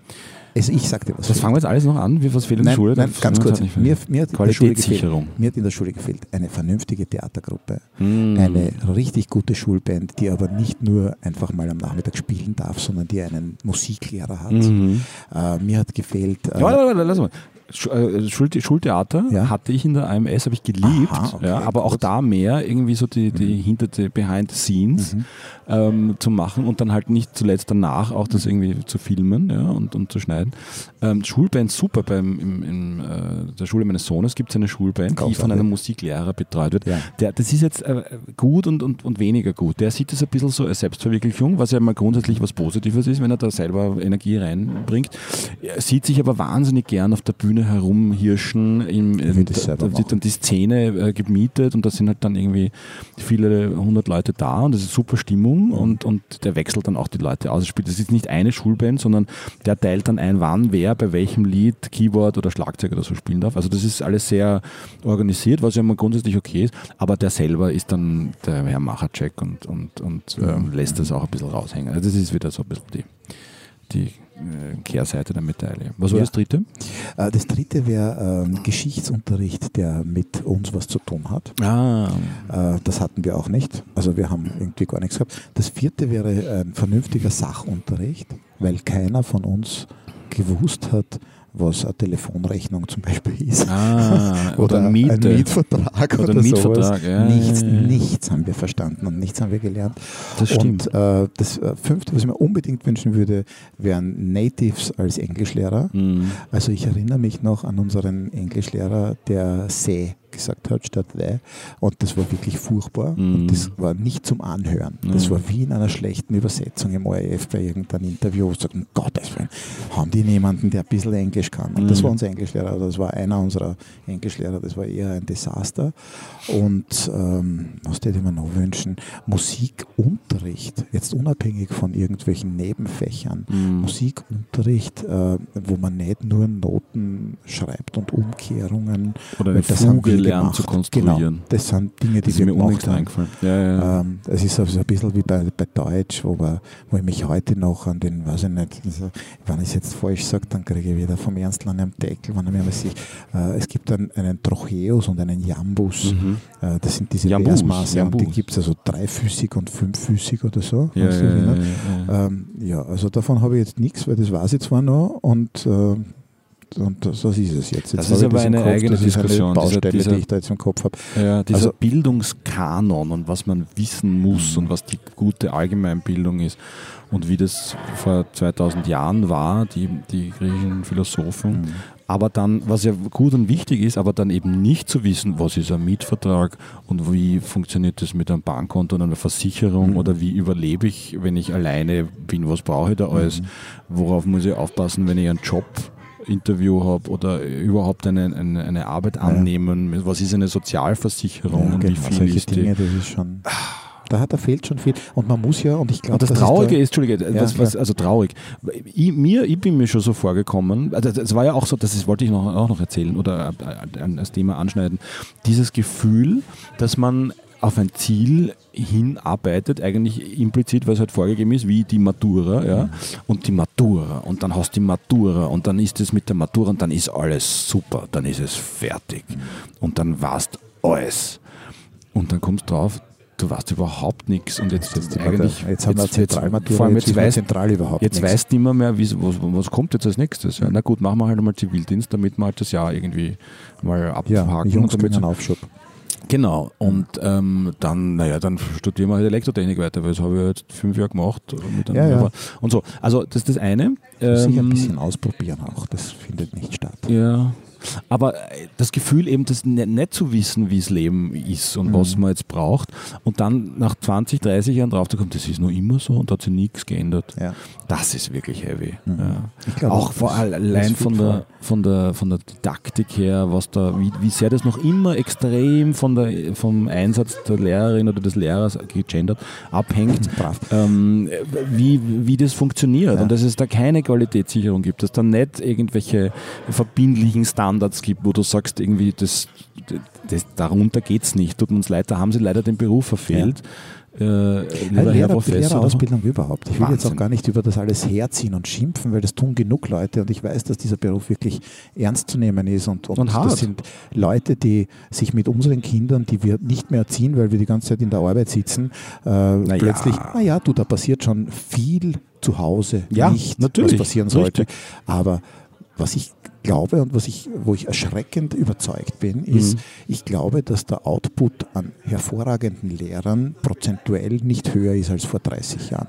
Also ich sagte was. Das fangen wir jetzt alles noch an. Wie, was fehlt in der Schule? nein, ganz kurz. Mir, mir, hat in der Schule gefehlt, mir hat in der Schule gefehlt eine vernünftige Theatergruppe, Mm. eine richtig gute Schulband, die aber nicht nur einfach mal am Nachmittag spielen darf, sondern die einen Musiklehrer hat. Mhm. Äh, mir hat gefehlt. Äh, Ja, warte, warte, lass mal. Äh, Schul Schultheater Ja. hatte ich in der AMS, habe ich geliebt, Aha, okay, ja, aber auch gut. da mehr irgendwie so die, die hinter die Behind the Scenes Mhm. ähm, zu machen und dann halt nicht zuletzt danach auch das irgendwie zu filmen ja, und, und zu schneiden. Ähm, Schulband super, beim, im, in äh, der Schule meines Sohnes gibt es eine Schulband, die Großartig. von einem Musiklehrer betreut wird. Ja. Der, das ist jetzt äh, gut und, und, und weniger gut. Der sieht das ein bisschen so als Selbstverwirklichung, was ja mal grundsätzlich was Positives ist, wenn er da selber Energie reinbringt. Er sieht sich aber wahnsinnig gern auf der Bühne herumhirschen. Im, da, wird dann die Szene äh, gemietet und da sind halt dann irgendwie viele hundert Leute da und das ist super Stimmung und, und der wechselt dann auch die Leute aus. Spielt- Das ist nicht eine Schulband, sondern der teilt dann ein, wann wer bei welchem Lied Keyboard oder Schlagzeug oder so spielen darf. Also das ist alles sehr organisiert, was ja mal grundsätzlich okay ist, aber der selber ist dann der Herr Machercheck und, und, und ähm, lässt das auch ein bisschen raushängen. Also das ist wieder so ein bisschen die, die Kehrseite der Medaille. Was war Ja. das dritte? Äh, das dritte wäre ähm, Geschichtsunterricht, der mit uns was zu tun hat. Ah, Äh, das hatten wir auch nicht. Also wir haben irgendwie gar nichts gehabt. Das vierte wäre ein vernünftiger Sachunterricht, weil keiner von uns gewusst hat, was eine Telefonrechnung zum Beispiel ist. ah [LAUGHS] oder, ein Miete. Mietvertrag Oder oder, ein sowas. Mietvertrag, ja, nichts, ja, ja. nichts haben wir verstanden und nichts haben wir gelernt. Das stimmt. Und äh, das äh, fünfte, was ich mir unbedingt wünschen würde, wären Natives als Englischlehrer. Mhm. Also ich erinnere mich noch an unseren Englischlehrer, der See gesagt hat statt the. Und das war wirklich furchtbar. Mhm. Und das war nicht zum Anhören. Das Mhm. war wie in einer schlechten Übersetzung im ORF bei irgendeinem Interview. Sagen, um Gottes Willen, haben die niemanden, der ein bisschen Englisch kann? Und das Mhm. war unser Englischlehrer. Also das war einer unserer Englischlehrer. Das war eher ein Desaster. Und ähm, was würde ich mir noch wünschen? Musikunterricht. Jetzt unabhängig von irgendwelchen Nebenfächern. Mhm. Musikunterricht, äh, wo man nicht nur Noten schreibt und Umkehrungen. Oder das haben Fuge wir gemacht. zu konstruieren. Genau, das sind Dinge, die Das wir mir gemacht haben. Ja, ja, ja. Ähm, es ist also ein bisschen wie bei, bei Deutsch, wo, wir, wo ich mich heute noch an den, weiß ich nicht, also, wenn ich es jetzt falsch sage, dann kriege ich wieder vom Ernst an einem Deckel, wenn er mir mal äh, es gibt einen, einen Trocheus und einen Jambus. Mhm. Äh, das sind diese Jambus, Versmaße und die Jambus. gibt es also dreifüßig und fünffüßig oder so. Ja, ja, ja. Ähm, also davon habe ich jetzt nichts, weil das weiß ich zwar noch und, äh, und das, das ist es jetzt. jetzt Das habe ist aber eine eigene das ist Diskussion, Eine dieser- Baustelle, dieser- die ich da jetzt im Kopf habe. Ja, dieser Also- Bildungskanon und was man wissen muss und was die gute Allgemeinbildung ist und wie das vor 2000 Jahren war, die, die griechischen Philosophen. Aber dann, was ja gut und wichtig ist, aber dann eben nicht zu wissen, was ist ein Mietvertrag und wie funktioniert das mit einem Bankkonto und einer Versicherung Mhm. oder wie überlebe ich, wenn ich alleine bin, was brauche ich da alles, Mhm. worauf muss ich aufpassen, wenn ich einen Job Interview habe oder überhaupt eine, eine, eine Arbeit annehmen, was ist eine Sozialversicherung Ja, und wie genau, viel solche ist die. Dinge, das ist schon. Da, hat, da fehlt schon viel. Und man muss ja, und ich glaube, Und das Traurige ist, Entschuldige, Ja, was, was, also traurig. Ich, mir, ich bin mir schon so vorgekommen, also das war ja auch so, das ist, wollte ich noch, auch noch erzählen oder äh, äh, als Thema anschneiden, dieses Gefühl, dass man auf ein Ziel hinarbeitet, eigentlich implizit, weil es halt vorgegeben ist, wie die Matura, ja, und die Matura, und dann hast du die Matura, und dann ist es mit der Matura, und dann ist alles super, dann ist es fertig, und dann warst alles. Und dann kommst du drauf, du weißt überhaupt nichts, und jetzt, Jetzt, eigentlich, jetzt haben wir Zentralmatura, vor allem jetzt jetzt weißt, zentral überhaupt Jetzt nichts. weißt du nicht mehr, wie, was, was kommt jetzt als nächstes. Ja. Na gut, machen wir halt einmal Zivildienst, damit wir halt das Jahr irgendwie mal ja, abhaken. Jungs und damit einen Aufschub. Genau, und ähm, dann, naja, dann studieren wir halt Elektrotechnik weiter, weil das habe ich jetzt fünf Jahre gemacht. Ja, ja. Und so, also das ist das eine. Sicher ein Ähm, bisschen ausprobieren auch, das findet nicht statt. Ja. Aber äh, das Gefühl eben, das ne- nicht zu wissen, wie das Leben ist und Mhm. was man jetzt braucht und dann nach 20, 30 Jahren drauf zu kommen, das ist noch immer so und da hat sich nichts geändert. Ja. Das ist wirklich heavy. Mhm. Ja. Ich glaube, Auch vor allein von der, von, der, von der Didaktik her, was da, wie, wie sehr das noch immer extrem von der, vom Einsatz der Lehrerin oder des Lehrers gegendert abhängt, [LAUGHS] ähm, wie, wie das funktioniert Ja. und dass es da keine Qualitätssicherung gibt, dass da nicht irgendwelche verbindlichen Standards gibt, wo du sagst, irgendwie, das, das, darunter geht es nicht. Tut uns leid, da haben sie leider den Beruf verfehlt. Äh, Ja, Herr Lehrer, Professor. Lehrerausbildung überhaupt. Ich will jetzt auch Wahnsinn. gar nicht über das alles herziehen und schimpfen, weil das tun genug Leute und ich weiß, dass dieser Beruf wirklich ernst zu nehmen ist und, und, Und das sind Leute, die sich mit unseren Kindern, die wir nicht mehr erziehen, weil wir die ganze Zeit in der Arbeit sitzen, äh, Na ja. plötzlich, naja, du, da passiert schon viel zu Hause Ja, nicht, natürlich. was passieren sollte. Richtig. Aber was ich glaube und was ich, wo ich erschreckend überzeugt bin, ist, Mhm. ich glaube, dass der Output an hervorragenden Lehrern prozentuell nicht höher ist als vor 30 Jahren.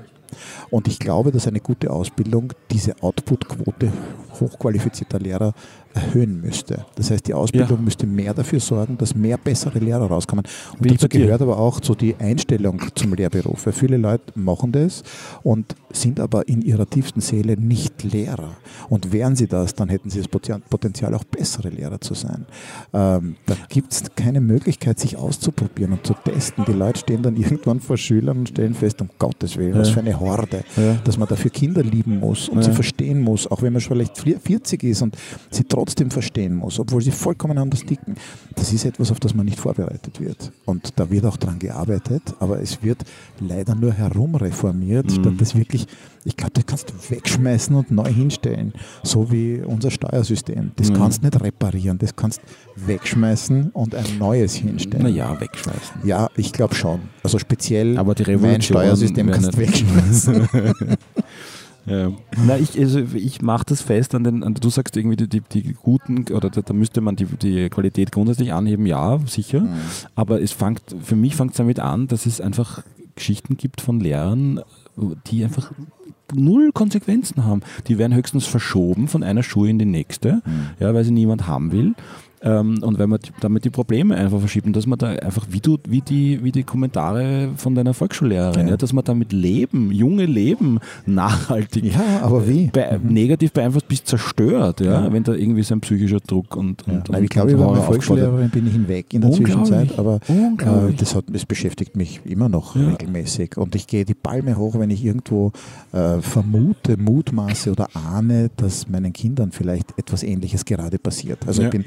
Und ich glaube, dass eine gute Ausbildung diese Outputquote hochqualifizierter Lehrer erhöhen müsste. Das heißt, die Ausbildung Ja. müsste mehr dafür sorgen, dass mehr bessere Lehrer rauskommen. Und ich dazu gehört aber auch so die Einstellung zum Lehrberuf. Weil viele Leute machen das und sind aber in ihrer tiefsten Seele nicht Lehrer. Und wären sie das, dann hätten sie das Poten- Potenzial, auch bessere Lehrer zu sein. Ähm, da gibt es keine Möglichkeit, sich auszuprobieren und zu testen. Die Leute stehen dann [LAUGHS] irgendwann vor Schülern und stellen fest, um Gottes Willen, was Ja. für eine Horde, Ja. dass man dafür Kinder lieben muss und sie verstehen muss, auch wenn man schon vielleicht 40 ist und sie trotzdem verstehen muss, obwohl sie vollkommen anders ticken. Das ist etwas, auf das man nicht vorbereitet wird. Und da wird auch dran gearbeitet, aber es wird leider nur herumreformiert, Mhm. statt das wirklich, ich glaube, das kannst du wegschmeißen und neu hinstellen. So wie unser Steuersystem. Das Mhm. kannst du nicht reparieren, das kannst wegschmeißen und ein neues hinstellen. Naja, wegschmeißen. Ja, ich glaube schon. Also speziell Aber die mein Steuersystem kannst du nicht- wegschmeißen. [LAUGHS] [LAUGHS] Ja. Na, ich, also ich mache das fest an den, an, du sagst irgendwie die, die, die guten, oder da, da müsste man die, die Qualität grundsätzlich anheben, ja, sicher. Mhm. Aber es fängt, für mich fängt es damit an, dass es einfach Geschichten gibt von Lehrern, die einfach null Konsequenzen haben. Die werden höchstens verschoben von einer Schule in die nächste, ja, weil sie niemand haben will. Ähm, und wenn man die- damit die Probleme einfach verschiebt, und dass man da einfach, wie du, wie die, wie die Kommentare von deiner Volksschullehrerin, Ja. ja. dass man damit leben, junge Leben nachhaltig Ja, aber wie? be negativ beeinflusst bis zerstört, ja, wenn da irgendwie so ein psychischer Druck und, und, und ich glaube, über meine. Volksschullehrerin bin ich hinweg in der. Zwischenzeit, aber äh, das, hat, das beschäftigt mich immer noch regelmäßig. Und ich gehe die Palme hoch, wenn ich irgendwo äh, vermute, mutmaße oder ahne, dass meinen Kindern vielleicht etwas Ähnliches gerade passiert. Also ich bin,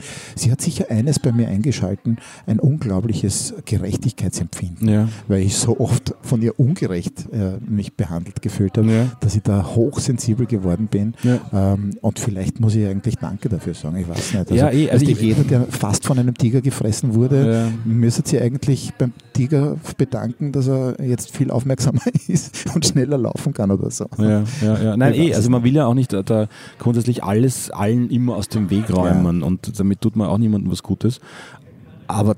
sie hat sicher eines bei mir eingeschalten, ein unglaubliches Gerechtigkeitsempfinden, Ja. weil ich so oft von ihr ungerecht äh, mich behandelt gefühlt habe, Ja. dass ich da hochsensibel geworden bin. Ja. Ähm, und vielleicht muss ich eigentlich Danke dafür sagen, ich weiß nicht. Also, Ja, eh, also ich- jeder, der fast von einem Tiger gefressen wurde, Ja. müsste sich eigentlich beim Tiger bedanken, dass er jetzt viel aufmerksamer [LAUGHS] ist und schneller laufen kann oder so. Ja, ja, ja. Nein, Ich eh, also man will ja auch nicht da, da grundsätzlich alles allen immer aus dem Weg räumen und damit tut man auch niemandem was Gutes. Aber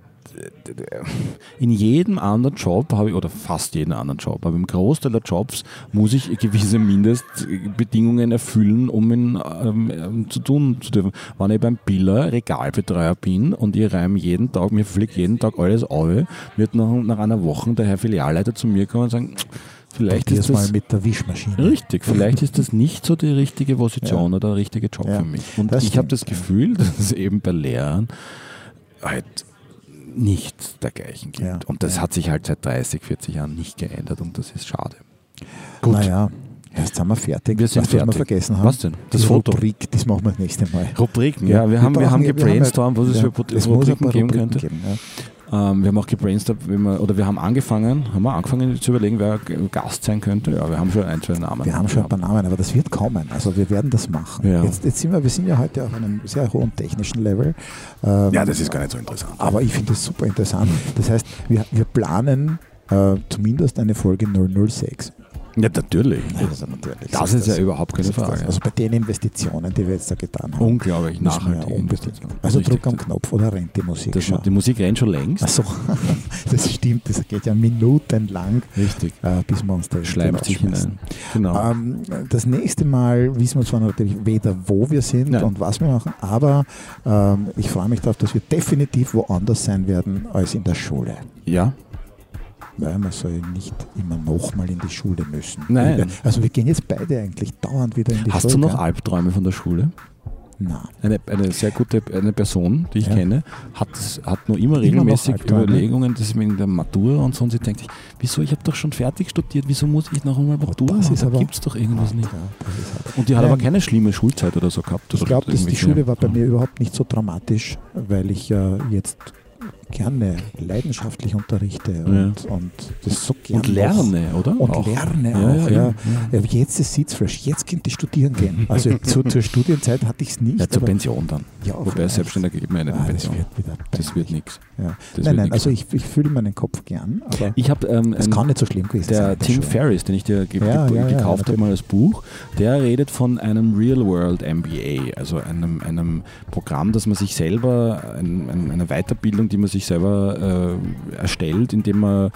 in jedem anderen Job habe ich, oder fast jeden anderen Job, aber im Großteil der Jobs muss ich gewisse Mindestbedingungen erfüllen, um ihn ähm, ähm, zu tun zu dürfen. Wenn ich beim Biller Regalbetreuer bin und ich reime jeden Tag, mir fliegt jeden Tag alles auf, wird nach, nach einer Woche der Herr Filialleiter zu mir kommen und sagen, vielleicht ist das mal mit der Wischmaschine. Richtig, vielleicht ist das nicht so die richtige Position oder der richtige Job Ja, für mich. Und das ich habe das ja. Gefühl, dass es eben bei Lehrern halt nichts dergleichen gibt. Ja, Und das ja. hat sich halt seit 30, 40 Jahren nicht geändert und das ist schade. Gut. Naja, jetzt sind wir fertig. Wir sind weißt du, was wir fertig. vergessen haben? Was denn? Das Die Foto. Rubrik, das machen wir das nächste Mal. Rubriken, ja, wir, Wir haben, wir haben gebrainstormt, was es ja, für Rubriken paar geben Rubriken könnte. geben, ja. Ähm, wir haben auch gebrainstormt, wir, oder wir haben angefangen, haben wir angefangen zu überlegen, wer Gast sein könnte. Ja, wir haben schon ein, zwei Namen. Wir haben schon ein paar Namen, aber das wird kommen. Also wir werden das machen. Ja. Jetzt, jetzt sind wir, wir sind ja heute auf einem sehr hohen technischen Level. Ähm, Ja, das ist gar nicht so interessant. Aber ich finde das super interessant. Das heißt, wir, wir planen äh, zumindest eine Folge 006. Ja, natürlich. Also natürlich. Das ist ja überhaupt keine das das. Frage. Also bei den Investitionen, die wir jetzt da getan haben. Unglaublich nachhaltig. Also Richtig. drück am Knopf oder rennt die Musik Das, schon. die Musik rennt schon längst. Achso, [LAUGHS] das stimmt, das geht ja minutenlang, Richtig. äh, bis wir uns da Schleimt sich hinein. Genau. Ähm, das nächste Mal wissen wir zwar natürlich weder, wo wir sind Nein. und was wir machen, aber ähm, ich freue mich darauf, dass wir definitiv woanders sein werden als in der Schule. ja, Weil man soll nicht immer nochmal in die Schule müssen. Nein. Also wir gehen jetzt beide eigentlich dauernd wieder in die hast Schule. du noch? Albträume von der Schule? Nein. Eine, eine sehr gute eine Person, die ich Ja. kenne, hat, hat nur immer Immer regelmäßig Albträume? Überlegungen, dass wegen der Matura und so. Und sie denkt sich, wieso, ich habe doch schon fertig studiert, wieso muss ich noch einmal Matura Oh, machen? Da gibt es doch irgendwas nicht. Ja. Und die hat Nein. aber keine schlimme Schulzeit oder so gehabt. Ich glaube, die Schule war bei mir überhaupt nicht so dramatisch, weil ich ja jetzt gerne leidenschaftlich unterrichte und, und das so gerne Und lerne, oder? Und Auch. lerne Ja, auch, ja, ja. ja. Ja, Jetzt ist Sitzfleisch, jetzt könnt ihr studieren gehen. Also [LAUGHS] zu, zur Studienzeit hatte ich es nicht. Ja, zur Pension dann. ja, Wobei. Selbstständige gibt mir eine Ah, das Pension. Das wird nichts. Ja. Das Nein, nein, nix. also ich, ich fühle meinen Kopf gern, aber Ich habe ähm, das kann nicht so schlimm gewesen sein. der Tim. Ferriss, den ich dir ge Ja, ge ja, ja, gekauft habe mal als Buch, der redet von einem Real World MBA, also einem, einem Programm, das man sich selber, ein, ein, eine Weiterbildung, die man sich selber äh, erstellt, indem man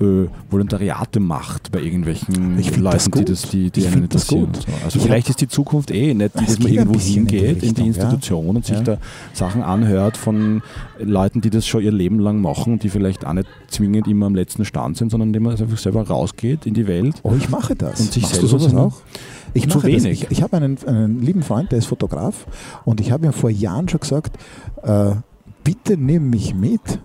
äh, Volontariate macht bei irgendwelchen Ich find das Leuten, die, das, die, die einen interessieren. gut. So. Also Ich vielleicht ist die Zukunft eh nicht, dass man irgendwo bisschen in die hingeht in die, Richtung, ja. Institution und sich Ja. da Sachen anhört von Leuten, die das schon ihr Leben lang machen und die vielleicht auch nicht zwingend immer am letzten Stand sind, sondern indem man einfach selber rausgeht in die Welt. Oh, ich mache das. Und sich Machst du selber sowas so- auch? Ich Zu mache das. wenig. Ich, ich habe einen, einen lieben Freund, der ist Fotograf und ich habe ihm vor Jahren schon gesagt, äh, bitte nimm mich mit.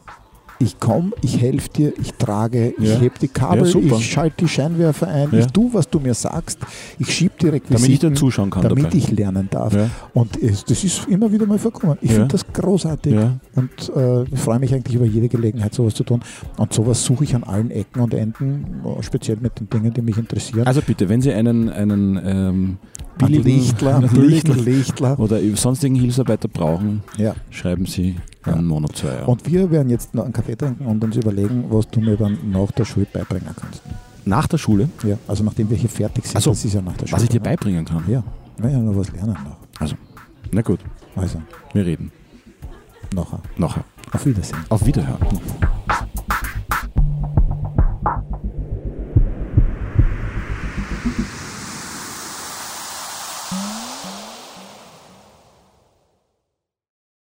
Ich komme, ich helfe dir, ich trage, ich Ja. heb die Kabel, Ja, ich schalte die Scheinwerfer ein, Ja. ich tue, was du mir sagst, ich schiebe die Requisiten, Damit ich da zuschauen kann damit dabei. ich lernen darf. Und es, das ist immer wieder mal vorgekommen. Ich finde das großartig und äh, ich freue mich eigentlich über jede Gelegenheit, sowas zu tun. Und sowas suche ich an allen Ecken und Enden, äh, speziell mit den Dingen, die mich interessieren. Also bitte, wenn Sie einen, einen ähm, billigen Lichtler, [LAUGHS] billigen Lichtler. oder sonstigen Hilfsarbeiter brauchen, Ja. schreiben Sie Ja. an Mono 2. Und wir werden jetzt noch einen Kaffee trinken und uns überlegen, was du mir dann nach der Schule beibringen kannst. Nach der Schule, Ja, also nachdem wir hier fertig sind, Ach so, das ist ja nach der Schule. was ich dir ne? beibringen kann. Ja, wir werden noch was lernen noch. Also, na gut, Also, wir reden. nachher. Nachher. Auf Wiedersehen. Auf Wiederhören.